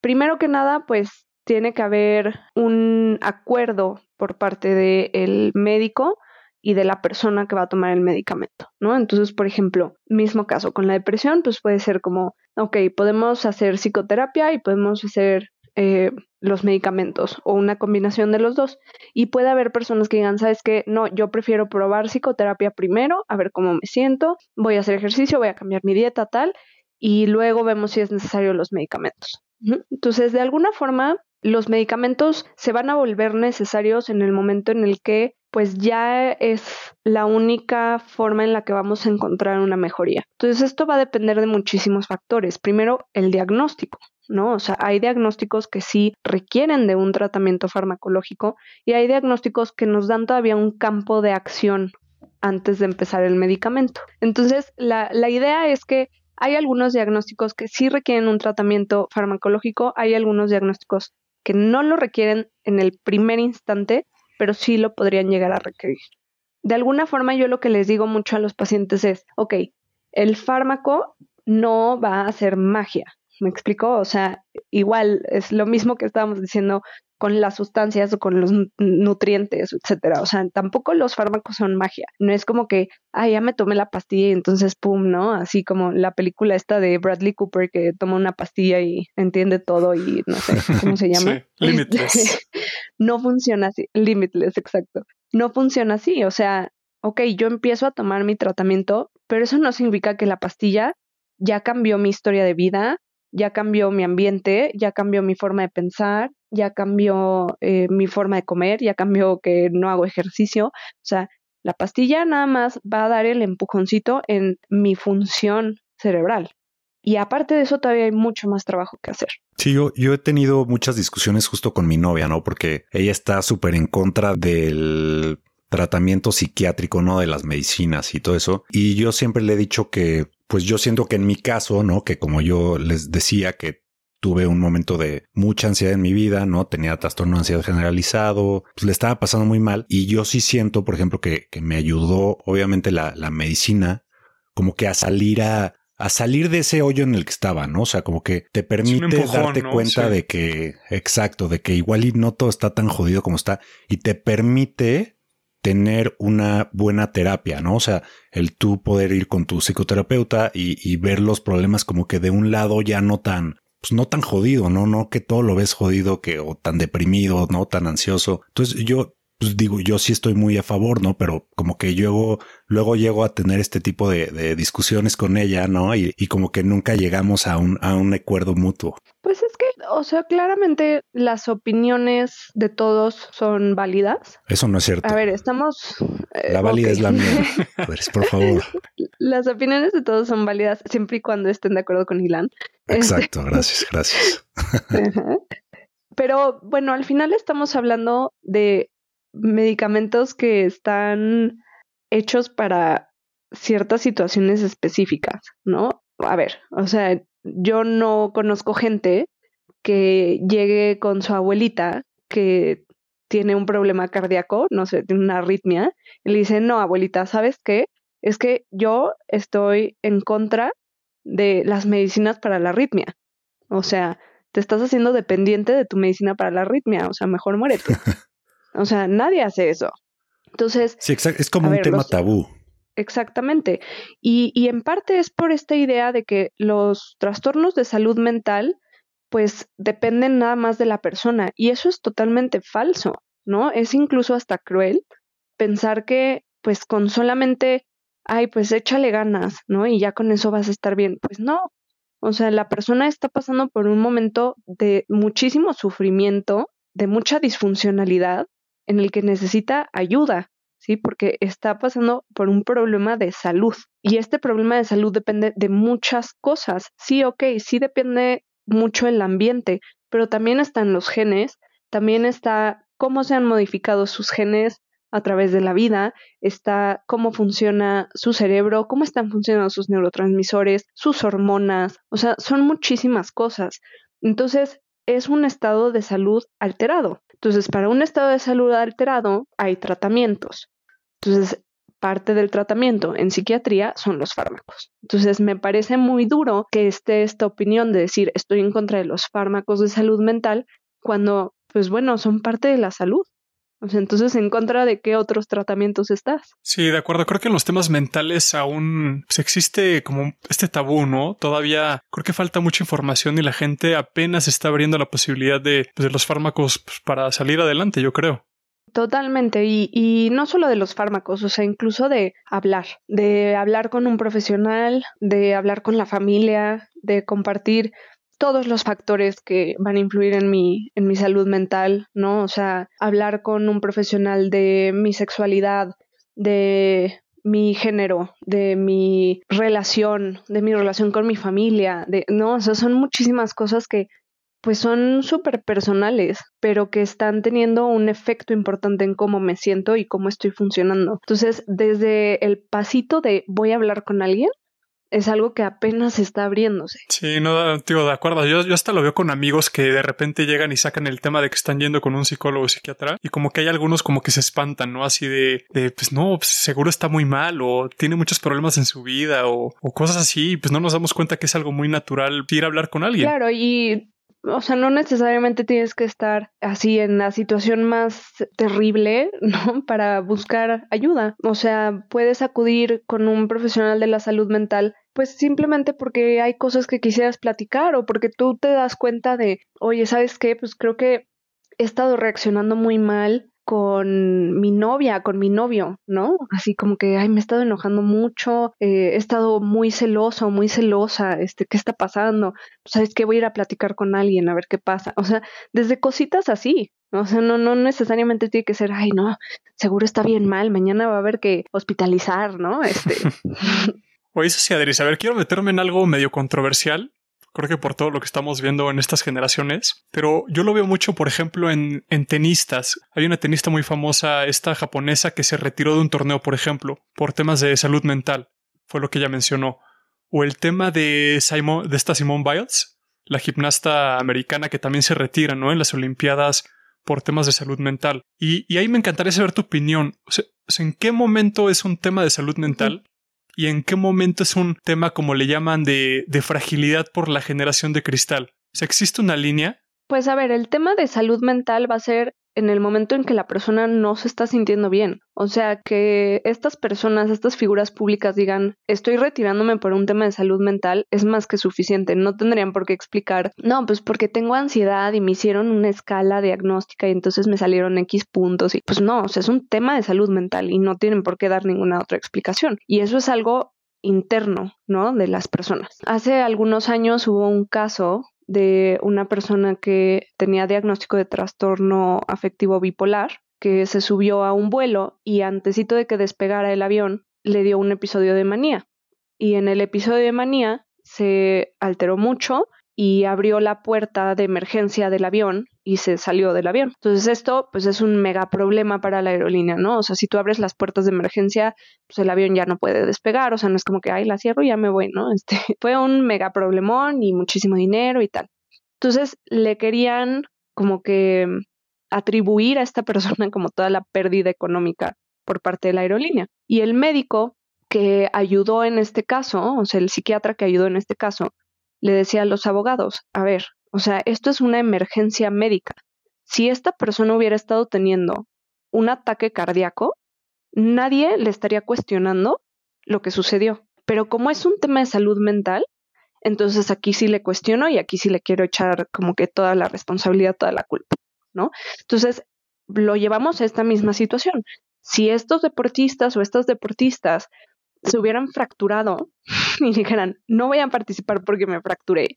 Primero que nada, pues tiene que haber un acuerdo por parte del médico y de la persona que va a tomar el medicamento, ¿no? Entonces, por ejemplo, mismo caso con la depresión, pues puede ser como, ok, podemos hacer psicoterapia y podemos hacer eh, los medicamentos o una combinación de los dos. Y puede haber personas que digan, sabes que no, yo prefiero probar psicoterapia primero, a ver cómo me siento, voy a hacer ejercicio, voy a cambiar mi dieta, tal, y luego vemos si es necesario los medicamentos. Entonces, de alguna forma, los medicamentos se van a volver necesarios en el momento en el que pues ya es la única forma en la que vamos a encontrar una mejoría. Entonces esto va a depender de muchísimos factores. Primero, el diagnóstico. ¿No? O sea, hay diagnósticos que sí requieren de un tratamiento farmacológico y hay diagnósticos que nos dan todavía un campo de acción antes de empezar el medicamento. Entonces, la, la idea es que hay algunos diagnósticos que sí requieren un tratamiento farmacológico, hay algunos diagnósticos que no lo requieren en el primer instante, pero sí lo podrían llegar a requerir. De alguna forma yo lo que les digo mucho a los pacientes es, ok, el fármaco no va a hacer magia, ¿me explico? O sea, igual es lo mismo que estábamos diciendo con las sustancias o con los nutrientes, etcétera. O sea, tampoco los fármacos son magia. No es como que, ah, ya me tomé la pastilla y entonces pum, ¿no? Así como la película esta de Bradley Cooper que toma una pastilla y entiende todo y no sé cómo se llama. Sí, limitless. no funciona así. Limitless, exacto. No funciona así. O sea, ok, yo empiezo a tomar mi tratamiento, pero eso no significa que la pastilla ya cambió mi historia de vida, ya cambió mi ambiente, ya cambió mi forma de pensar, ya cambió eh, mi forma de comer, ya cambió que no hago ejercicio. O sea, la pastilla nada más va a dar el empujoncito en mi función cerebral. Y aparte de eso, todavía hay mucho más trabajo que hacer. Sí, yo, yo he tenido muchas discusiones justo con mi novia, ¿no? Porque ella está súper en contra del tratamiento psiquiátrico, ¿no? De las medicinas y todo eso. Y yo siempre le he dicho que, pues yo siento que en mi caso, ¿no? Que como yo les decía, que tuve un momento de mucha ansiedad en mi vida, ¿no? Tenía trastorno de ansiedad generalizado, pues le estaba pasando muy mal y yo sí siento, por ejemplo, que, me ayudó obviamente la, la, medicina como que a salir a, a salir de ese hoyo en el que estaba, ¿no? O sea, como que te permite darte cuenta de que, exacto, de que igual y no todo está tan jodido como está y te permite tener una buena terapia, ¿no? O sea, el tú poder ir con tu psicoterapeuta y, ver los problemas como que de un lado ya no tan pues no tan jodido, ¿no? No que todo lo ves jodido que o tan deprimido, no tan ansioso. Entonces yo pues digo, yo sí estoy muy a favor, ¿no? Pero como que yo luego llego a tener este tipo de, discusiones con ella, ¿no? Y, y, como que nunca llegamos a un, a un acuerdo mutuo. Pues es o sea, claramente las opiniones de todos son válidas. Eso no es cierto. A ver, estamos... Eh, la válida es la mía. Pues, por favor. Las opiniones de todos son válidas siempre y cuando estén de acuerdo con Ilan. Exacto, este, gracias, gracias. Pero bueno, al final estamos hablando de medicamentos que están hechos para ciertas situaciones específicas, ¿no? A ver, o sea, yo no conozco gente que llegue con su abuelita que tiene un problema cardíaco, no sé, tiene una arritmia, y le dice, no, abuelita, ¿sabes qué? Es que yo estoy en contra de las medicinas para la arritmia. O sea, te estás haciendo dependiente de tu medicina para la arritmia, o sea, mejor muérete. O sea, nadie hace eso. Entonces. Sí, Es como un tema tabú. Exactamente. Y, y en parte es por esta idea de que los trastornos de salud mental, pues dependen nada más de la persona. Y eso es totalmente falso, ¿no? Es incluso hasta cruel pensar que, pues con solamente, ay, pues échale ganas, ¿no? Y ya con eso vas a estar bien. Pues no. O sea, la persona está pasando por un momento de muchísimo sufrimiento, de mucha disfuncionalidad, en el que necesita ayuda, ¿sí? Porque está pasando por un problema de salud. Y este problema de salud depende de muchas cosas. Sí, ok, sí depende mucho el ambiente, pero también están los genes, también está cómo se han modificado sus genes a través de la vida, está cómo funciona su cerebro, cómo están funcionando sus neurotransmisores, sus hormonas, o sea, son muchísimas cosas. Entonces, es un estado de salud alterado. Entonces, para un estado de salud alterado hay tratamientos. Entonces, parte del tratamiento en psiquiatría son los fármacos. Entonces, me parece muy duro que esté esta opinión de decir estoy en contra de los fármacos de salud mental cuando, pues bueno, son parte de la salud. Entonces, ¿en contra de qué otros tratamientos estás? Sí, de acuerdo. Creo que en los temas mentales aún pues, existe como este tabú, ¿no? Todavía creo que falta mucha información y la gente apenas está abriendo la posibilidad de, pues, de los fármacos pues, para salir adelante, yo creo. Totalmente, y, y no solo de los fármacos, o sea, incluso de hablar, de hablar con un profesional, de hablar con la familia, de compartir todos los factores que van a influir en mi, en mi salud mental, ¿no? O sea, hablar con un profesional de mi sexualidad, de mi género, de mi relación, de mi relación con mi familia, de, no, o sea, son muchísimas cosas que pues son súper personales, pero que están teniendo un efecto importante en cómo me siento y cómo estoy funcionando. Entonces, desde el pasito de voy a hablar con alguien, es algo que apenas está abriéndose. Sí, no, digo, de acuerdo. Yo, yo hasta lo veo con amigos que de repente llegan y sacan el tema de que están yendo con un psicólogo o psiquiatra y como que hay algunos como que se espantan, ¿no? Así de, de pues no, pues seguro está muy mal o tiene muchos problemas en su vida o, o cosas así. Pues no nos damos cuenta que es algo muy natural ir a hablar con alguien. Claro, y o sea, no necesariamente tienes que estar así en la situación más terrible, ¿no? Para buscar ayuda. O sea, puedes acudir con un profesional de la salud mental, pues simplemente porque hay cosas que quisieras platicar o porque tú te das cuenta de, oye, ¿sabes qué? Pues creo que he estado reaccionando muy mal con mi novia, con mi novio, ¿no? Así como que, ay, me he estado enojando mucho, eh, he estado muy celoso, muy celosa, este, ¿qué está pasando? ¿Sabes qué? Voy a ir a platicar con alguien a ver qué pasa. O sea, desde cositas así, o sea, no, no necesariamente tiene que ser, ay, no, seguro está bien mal, mañana va a haber que hospitalizar, ¿no? Este. Oye, eso sí, Adri, a ver, quiero meterme en algo medio controversial, creo que por todo lo que estamos viendo en estas generaciones, pero yo lo veo mucho, por ejemplo, en, en, tenistas. Hay una tenista muy famosa, esta japonesa, que se retiró de un torneo, por ejemplo, por temas de salud mental, fue lo que ella mencionó. O el tema de, Simon, de esta Simone Biles, la gimnasta americana que también se retira, ¿no? En las Olimpiadas por temas de salud mental. Y, ahí me encantaría saber tu opinión. ¿En qué momento es un tema de salud mental? Y en qué momento es un tema, como le llaman, de, de fragilidad por la generación de cristal. O ¿existe una línea? Pues a ver, el tema de salud mental va a ser en el momento en que la persona no se está sintiendo bien. O sea, que estas personas, estas figuras públicas digan, estoy retirándome por un tema de salud mental, es más que suficiente. No tendrían por qué explicar, no, pues porque tengo ansiedad y me hicieron una escala diagnóstica y entonces me salieron X puntos. Y pues no, o sea, es un tema de salud mental y no tienen por qué dar ninguna otra explicación. Y eso es algo interno, ¿no? De las personas. Hace algunos años hubo un caso de una persona que tenía diagnóstico de trastorno afectivo bipolar, que se subió a un vuelo y antesito de que despegara el avión le dio un episodio de manía. Y en el episodio de manía se alteró mucho y abrió la puerta de emergencia del avión y se salió del avión. Entonces esto pues es un mega problema para la aerolínea, ¿no? O sea, si tú abres las puertas de emergencia, pues el avión ya no puede despegar, o sea, no es como que, ay, la cierro y ya me voy, ¿no? Este fue un mega problemón y muchísimo dinero y tal. Entonces le querían como que atribuir a esta persona como toda la pérdida económica por parte de la aerolínea. Y el médico que ayudó en este caso, o sea, el psiquiatra que ayudó en este caso, le decía a los abogados, a ver, o sea, esto es una emergencia médica. Si esta persona hubiera estado teniendo un ataque cardíaco, nadie le estaría cuestionando lo que sucedió. Pero como es un tema de salud mental, entonces aquí sí le cuestiono y aquí sí le quiero echar como que toda la responsabilidad, toda la culpa, ¿no? Entonces, lo llevamos a esta misma situación. Si estos deportistas o estas deportistas se hubieran fracturado y dijeran, no voy a participar porque me fracturé,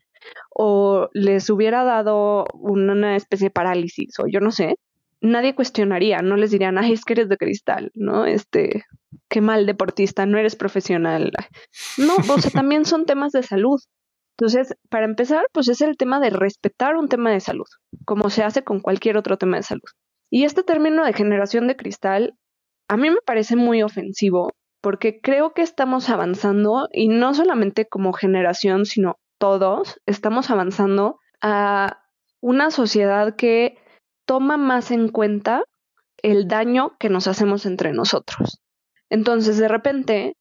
o les hubiera dado una especie de parálisis, o yo no sé, nadie cuestionaría, no les dirían, ay, es que eres de cristal, ¿no? Este, qué mal deportista, no eres profesional. No, o sea, también son temas de salud. Entonces, para empezar, pues es el tema de respetar un tema de salud, como se hace con cualquier otro tema de salud. Y este término de generación de cristal, a mí me parece muy ofensivo, porque creo que estamos avanzando, y no solamente como generación, sino todos, estamos avanzando a una sociedad que toma más en cuenta el daño que nos hacemos entre nosotros. Entonces, de repente,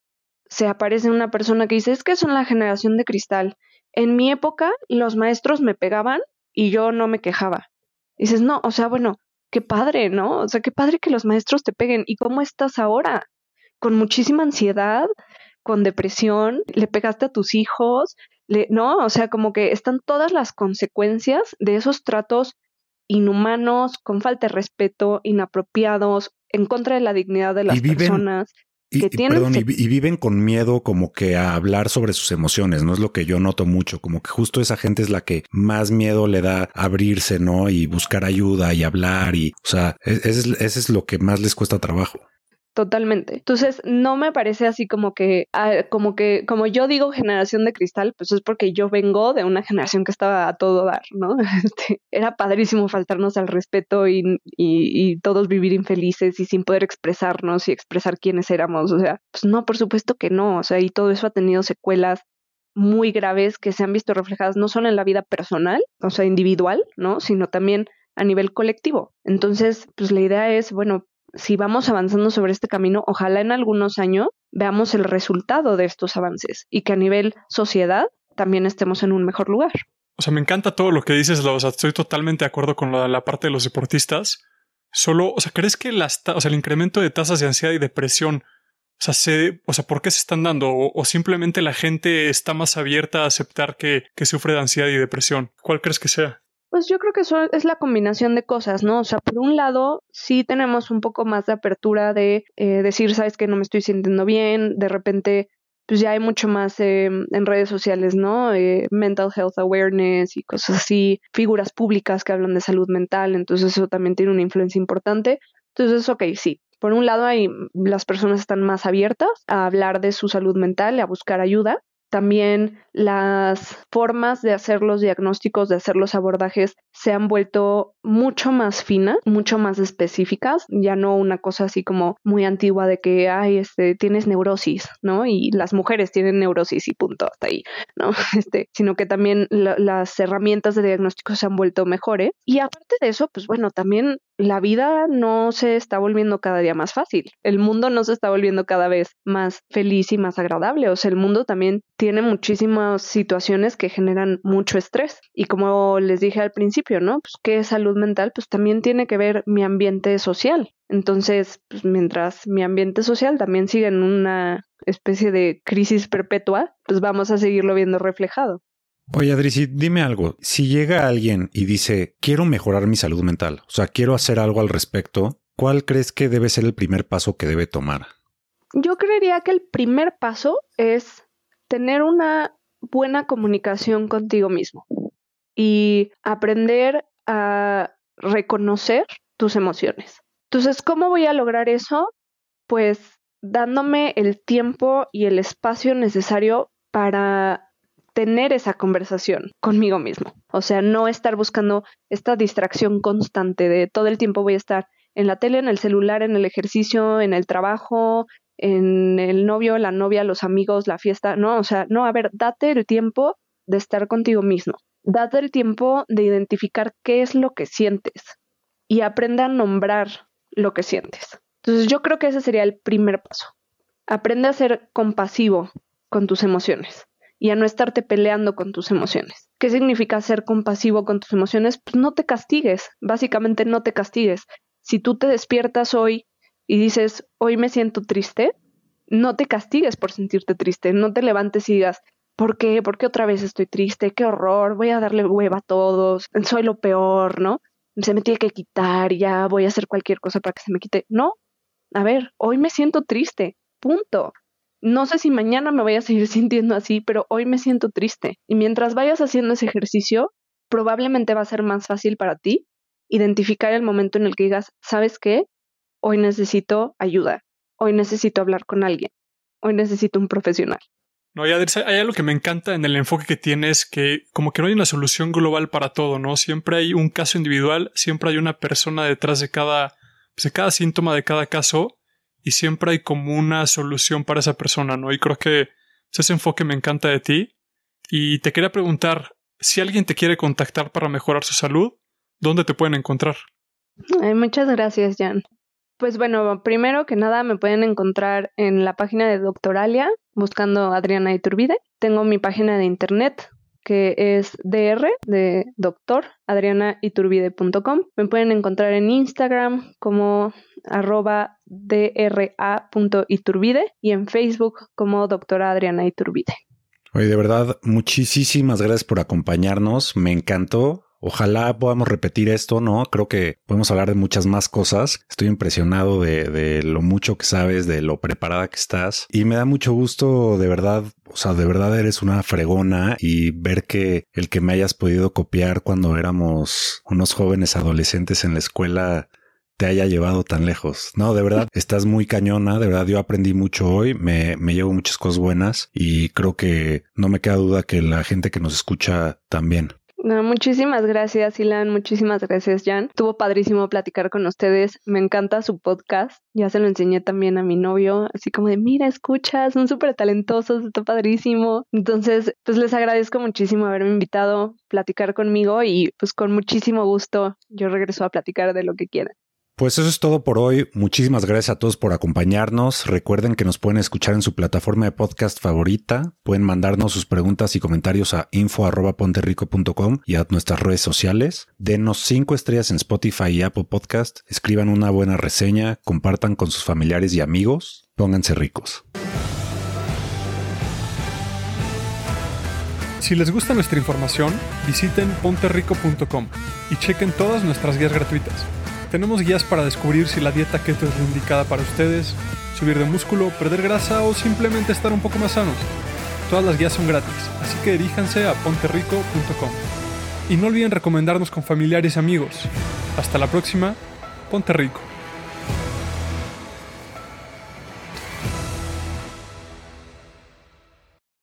se aparece una persona que dice, es que son la generación de cristal. En mi época, los maestros me pegaban y yo no me quejaba. dices, no, o sea, bueno, qué padre, ¿no? O sea, qué padre que los maestros te peguen. ¿Y cómo estás ahora? Con muchísima ansiedad, con depresión, le pegaste a tus hijos, le, ¿no? O sea, como que están todas las consecuencias de esos tratos inhumanos, con falta de respeto, inapropiados, en contra de la dignidad de las personas. Que tienen y, viven con miedo como que a hablar sobre sus emociones, ¿no? Es lo que yo noto mucho, como que justo esa gente es la que más miedo le da abrirse, ¿no? Y buscar ayuda y hablar y, o sea, e, ese es lo que más les cuesta trabajo. Totalmente. Entonces, no me parece así como que, ah, como que, como yo digo generación de cristal, pues es porque yo vengo de una generación que estaba a todo dar, ¿no? Este, era padrísimo faltarnos al respeto y, y, todos vivir infelices y sin poder expresarnos y expresar quiénes éramos. O sea, pues no, por supuesto que no. O sea, y todo eso ha tenido secuelas muy graves que se han visto reflejadas no solo en la vida personal, o sea, individual, ¿no? Sino también a nivel colectivo. Entonces, pues la idea es, bueno, si vamos avanzando sobre este camino, ojalá en algunos años veamos el resultado de estos avances y que a nivel sociedad también estemos en un mejor lugar. O sea, me encanta todo lo que dices, o estoy totalmente de acuerdo con la, parte de los deportistas. Solo, o sea, ¿crees que las, o sea, el incremento de tasas de ansiedad y depresión, o sea, se, o ¿por qué se están dando? O, simplemente la gente está más abierta a aceptar que, que sufre de ansiedad y depresión? ¿Cuál crees que sea? Pues yo creo que eso es la combinación de cosas, ¿no? O sea, por un lado, sí tenemos un poco más de apertura de eh, decir, sabes que no me estoy sintiendo bien, de repente, pues ya hay mucho más eh, en redes sociales, ¿no? Eh, mental health awareness y cosas así, figuras públicas que hablan de salud mental, entonces eso también tiene una influencia importante. Entonces, ok, sí, por un lado, hay, las personas están más abiertas a hablar de su salud mental a buscar ayuda. También las formas de hacer los diagnósticos, de hacer los abordajes, se han vuelto mucho más finas, mucho más específicas, ya no una cosa así como muy antigua de que, ay, este, tienes neurosis, ¿no? Y las mujeres tienen neurosis y punto, hasta ahí, ¿no? Este, sino que también las herramientas de diagnóstico se han vuelto mejores. Y aparte de eso, pues bueno, también la vida no se está volviendo cada día más fácil. El mundo no se está volviendo cada vez más feliz y más agradable. O sea, el mundo también tiene muchísimas situaciones que generan mucho estrés. Y como les dije al principio, ¿no? Pues qué es salud mental, pues también tiene que ver mi ambiente social. Entonces, pues mientras mi ambiente social también sigue en una especie de crisis perpetua, pues vamos a seguirlo viendo reflejado. Oye, Adri, dime algo. Si llega alguien y dice, quiero mejorar mi salud mental, o sea, quiero hacer algo al respecto, ¿cuál crees que debe ser el primer paso que debe tomar? Yo creería que el primer paso es tener una buena comunicación contigo mismo y aprender a reconocer tus emociones. Entonces, ¿cómo voy a lograr eso? Pues dándome el tiempo y el espacio necesario para tener esa conversación conmigo mismo. O sea, no estar buscando esta distracción constante de todo el tiempo voy a estar en la tele, en el celular, en el ejercicio, en el trabajo, en el novio, la novia, los amigos, la fiesta. No, o sea, no, a ver, date el tiempo de estar contigo mismo. Date el tiempo de identificar qué es lo que sientes y aprende a nombrar lo que sientes. Entonces yo creo que ese sería el primer paso. Aprende a ser compasivo con tus emociones y a no estarte peleando con tus emociones. ¿Qué significa ser compasivo con tus emociones? Pues no te castigues, básicamente no te castigues. Si tú te despiertas hoy y dices, hoy me siento triste, no te castigues por sentirte triste, no te levantes y digas, ¿por qué? ¿Por qué otra vez estoy triste? ¡Qué horror! Voy a darle hueva a todos, soy lo peor, ¿no? Se me tiene que quitar, ya voy a hacer cualquier cosa para que se me quite. No, a ver, hoy me siento triste, punto no sé si mañana me voy a seguir sintiendo así, pero hoy me siento triste. Y mientras vayas haciendo ese ejercicio, probablemente va a ser más fácil para ti identificar el momento en el que digas, ¿sabes qué? Hoy necesito ayuda, hoy necesito hablar con alguien, hoy necesito un profesional. No, hay algo que me encanta en el enfoque que tienes, que como que no hay una solución global para todo, ¿no? Siempre hay un caso individual, siempre hay una persona detrás de cada, pues, de cada síntoma de cada caso, y siempre hay como una solución para esa persona, ¿no? Y creo que ese enfoque me encanta de ti. Y te quería preguntar, si alguien te quiere contactar para mejorar su salud, ¿dónde te pueden encontrar? muchas gracias, Jan. Pues bueno, primero que nada me pueden encontrar en la página de Doctoralia buscando Adriana Iturbide. Tengo mi página de internet que es dr de doctor adrianaiturbide.com. Me pueden encontrar en Instagram como arroba dra.iturbide y en Facebook como doctora Adriana Iturbide. Oye, de verdad, muchísimas gracias por acompañarnos. Me encantó. Ojalá podamos repetir esto, ¿no? Creo que podemos hablar de muchas más cosas. Estoy impresionado de, lo mucho que sabes, de lo preparada que estás. Y me da mucho gusto, de verdad, o sea, de verdad eres una fregona y ver que el que me hayas podido copiar cuando éramos unos jóvenes adolescentes en la escuela te haya llevado tan lejos. No, de verdad, estás muy cañona, de verdad yo aprendí mucho hoy, me, me llevo muchas cosas buenas y creo que no me queda duda que la gente que nos escucha también. No, muchísimas gracias, Ilan. Muchísimas gracias, Jan. Estuvo padrísimo platicar con ustedes. Me encanta su podcast. Ya se lo enseñé también a mi novio, así como de, mira, escucha, son súper talentosos, está padrísimo. Entonces, pues les agradezco muchísimo haberme invitado a platicar conmigo y pues con muchísimo gusto yo regreso a platicar de lo que quieran. Pues eso es todo por hoy. Muchísimas gracias a todos por acompañarnos. Recuerden que nos pueden escuchar en su plataforma de podcast favorita. Pueden mandarnos sus preguntas y comentarios a info.ponterrico.com y a nuestras redes sociales. Denos cinco estrellas en Spotify y Apple Podcast. Escriban una buena reseña. Compartan con sus familiares y amigos. Pónganse ricos. Si les gusta nuestra información, visiten ponterrico.com y chequen todas nuestras guías gratuitas. Tenemos guías para descubrir si la dieta keto es la indicada para ustedes, subir de músculo, perder grasa o simplemente estar un poco más sanos. Todas las guías son gratis, así que diríjanse a ponterrico.com. Y no olviden recomendarnos con familiares y amigos. Hasta la próxima, Ponte Rico.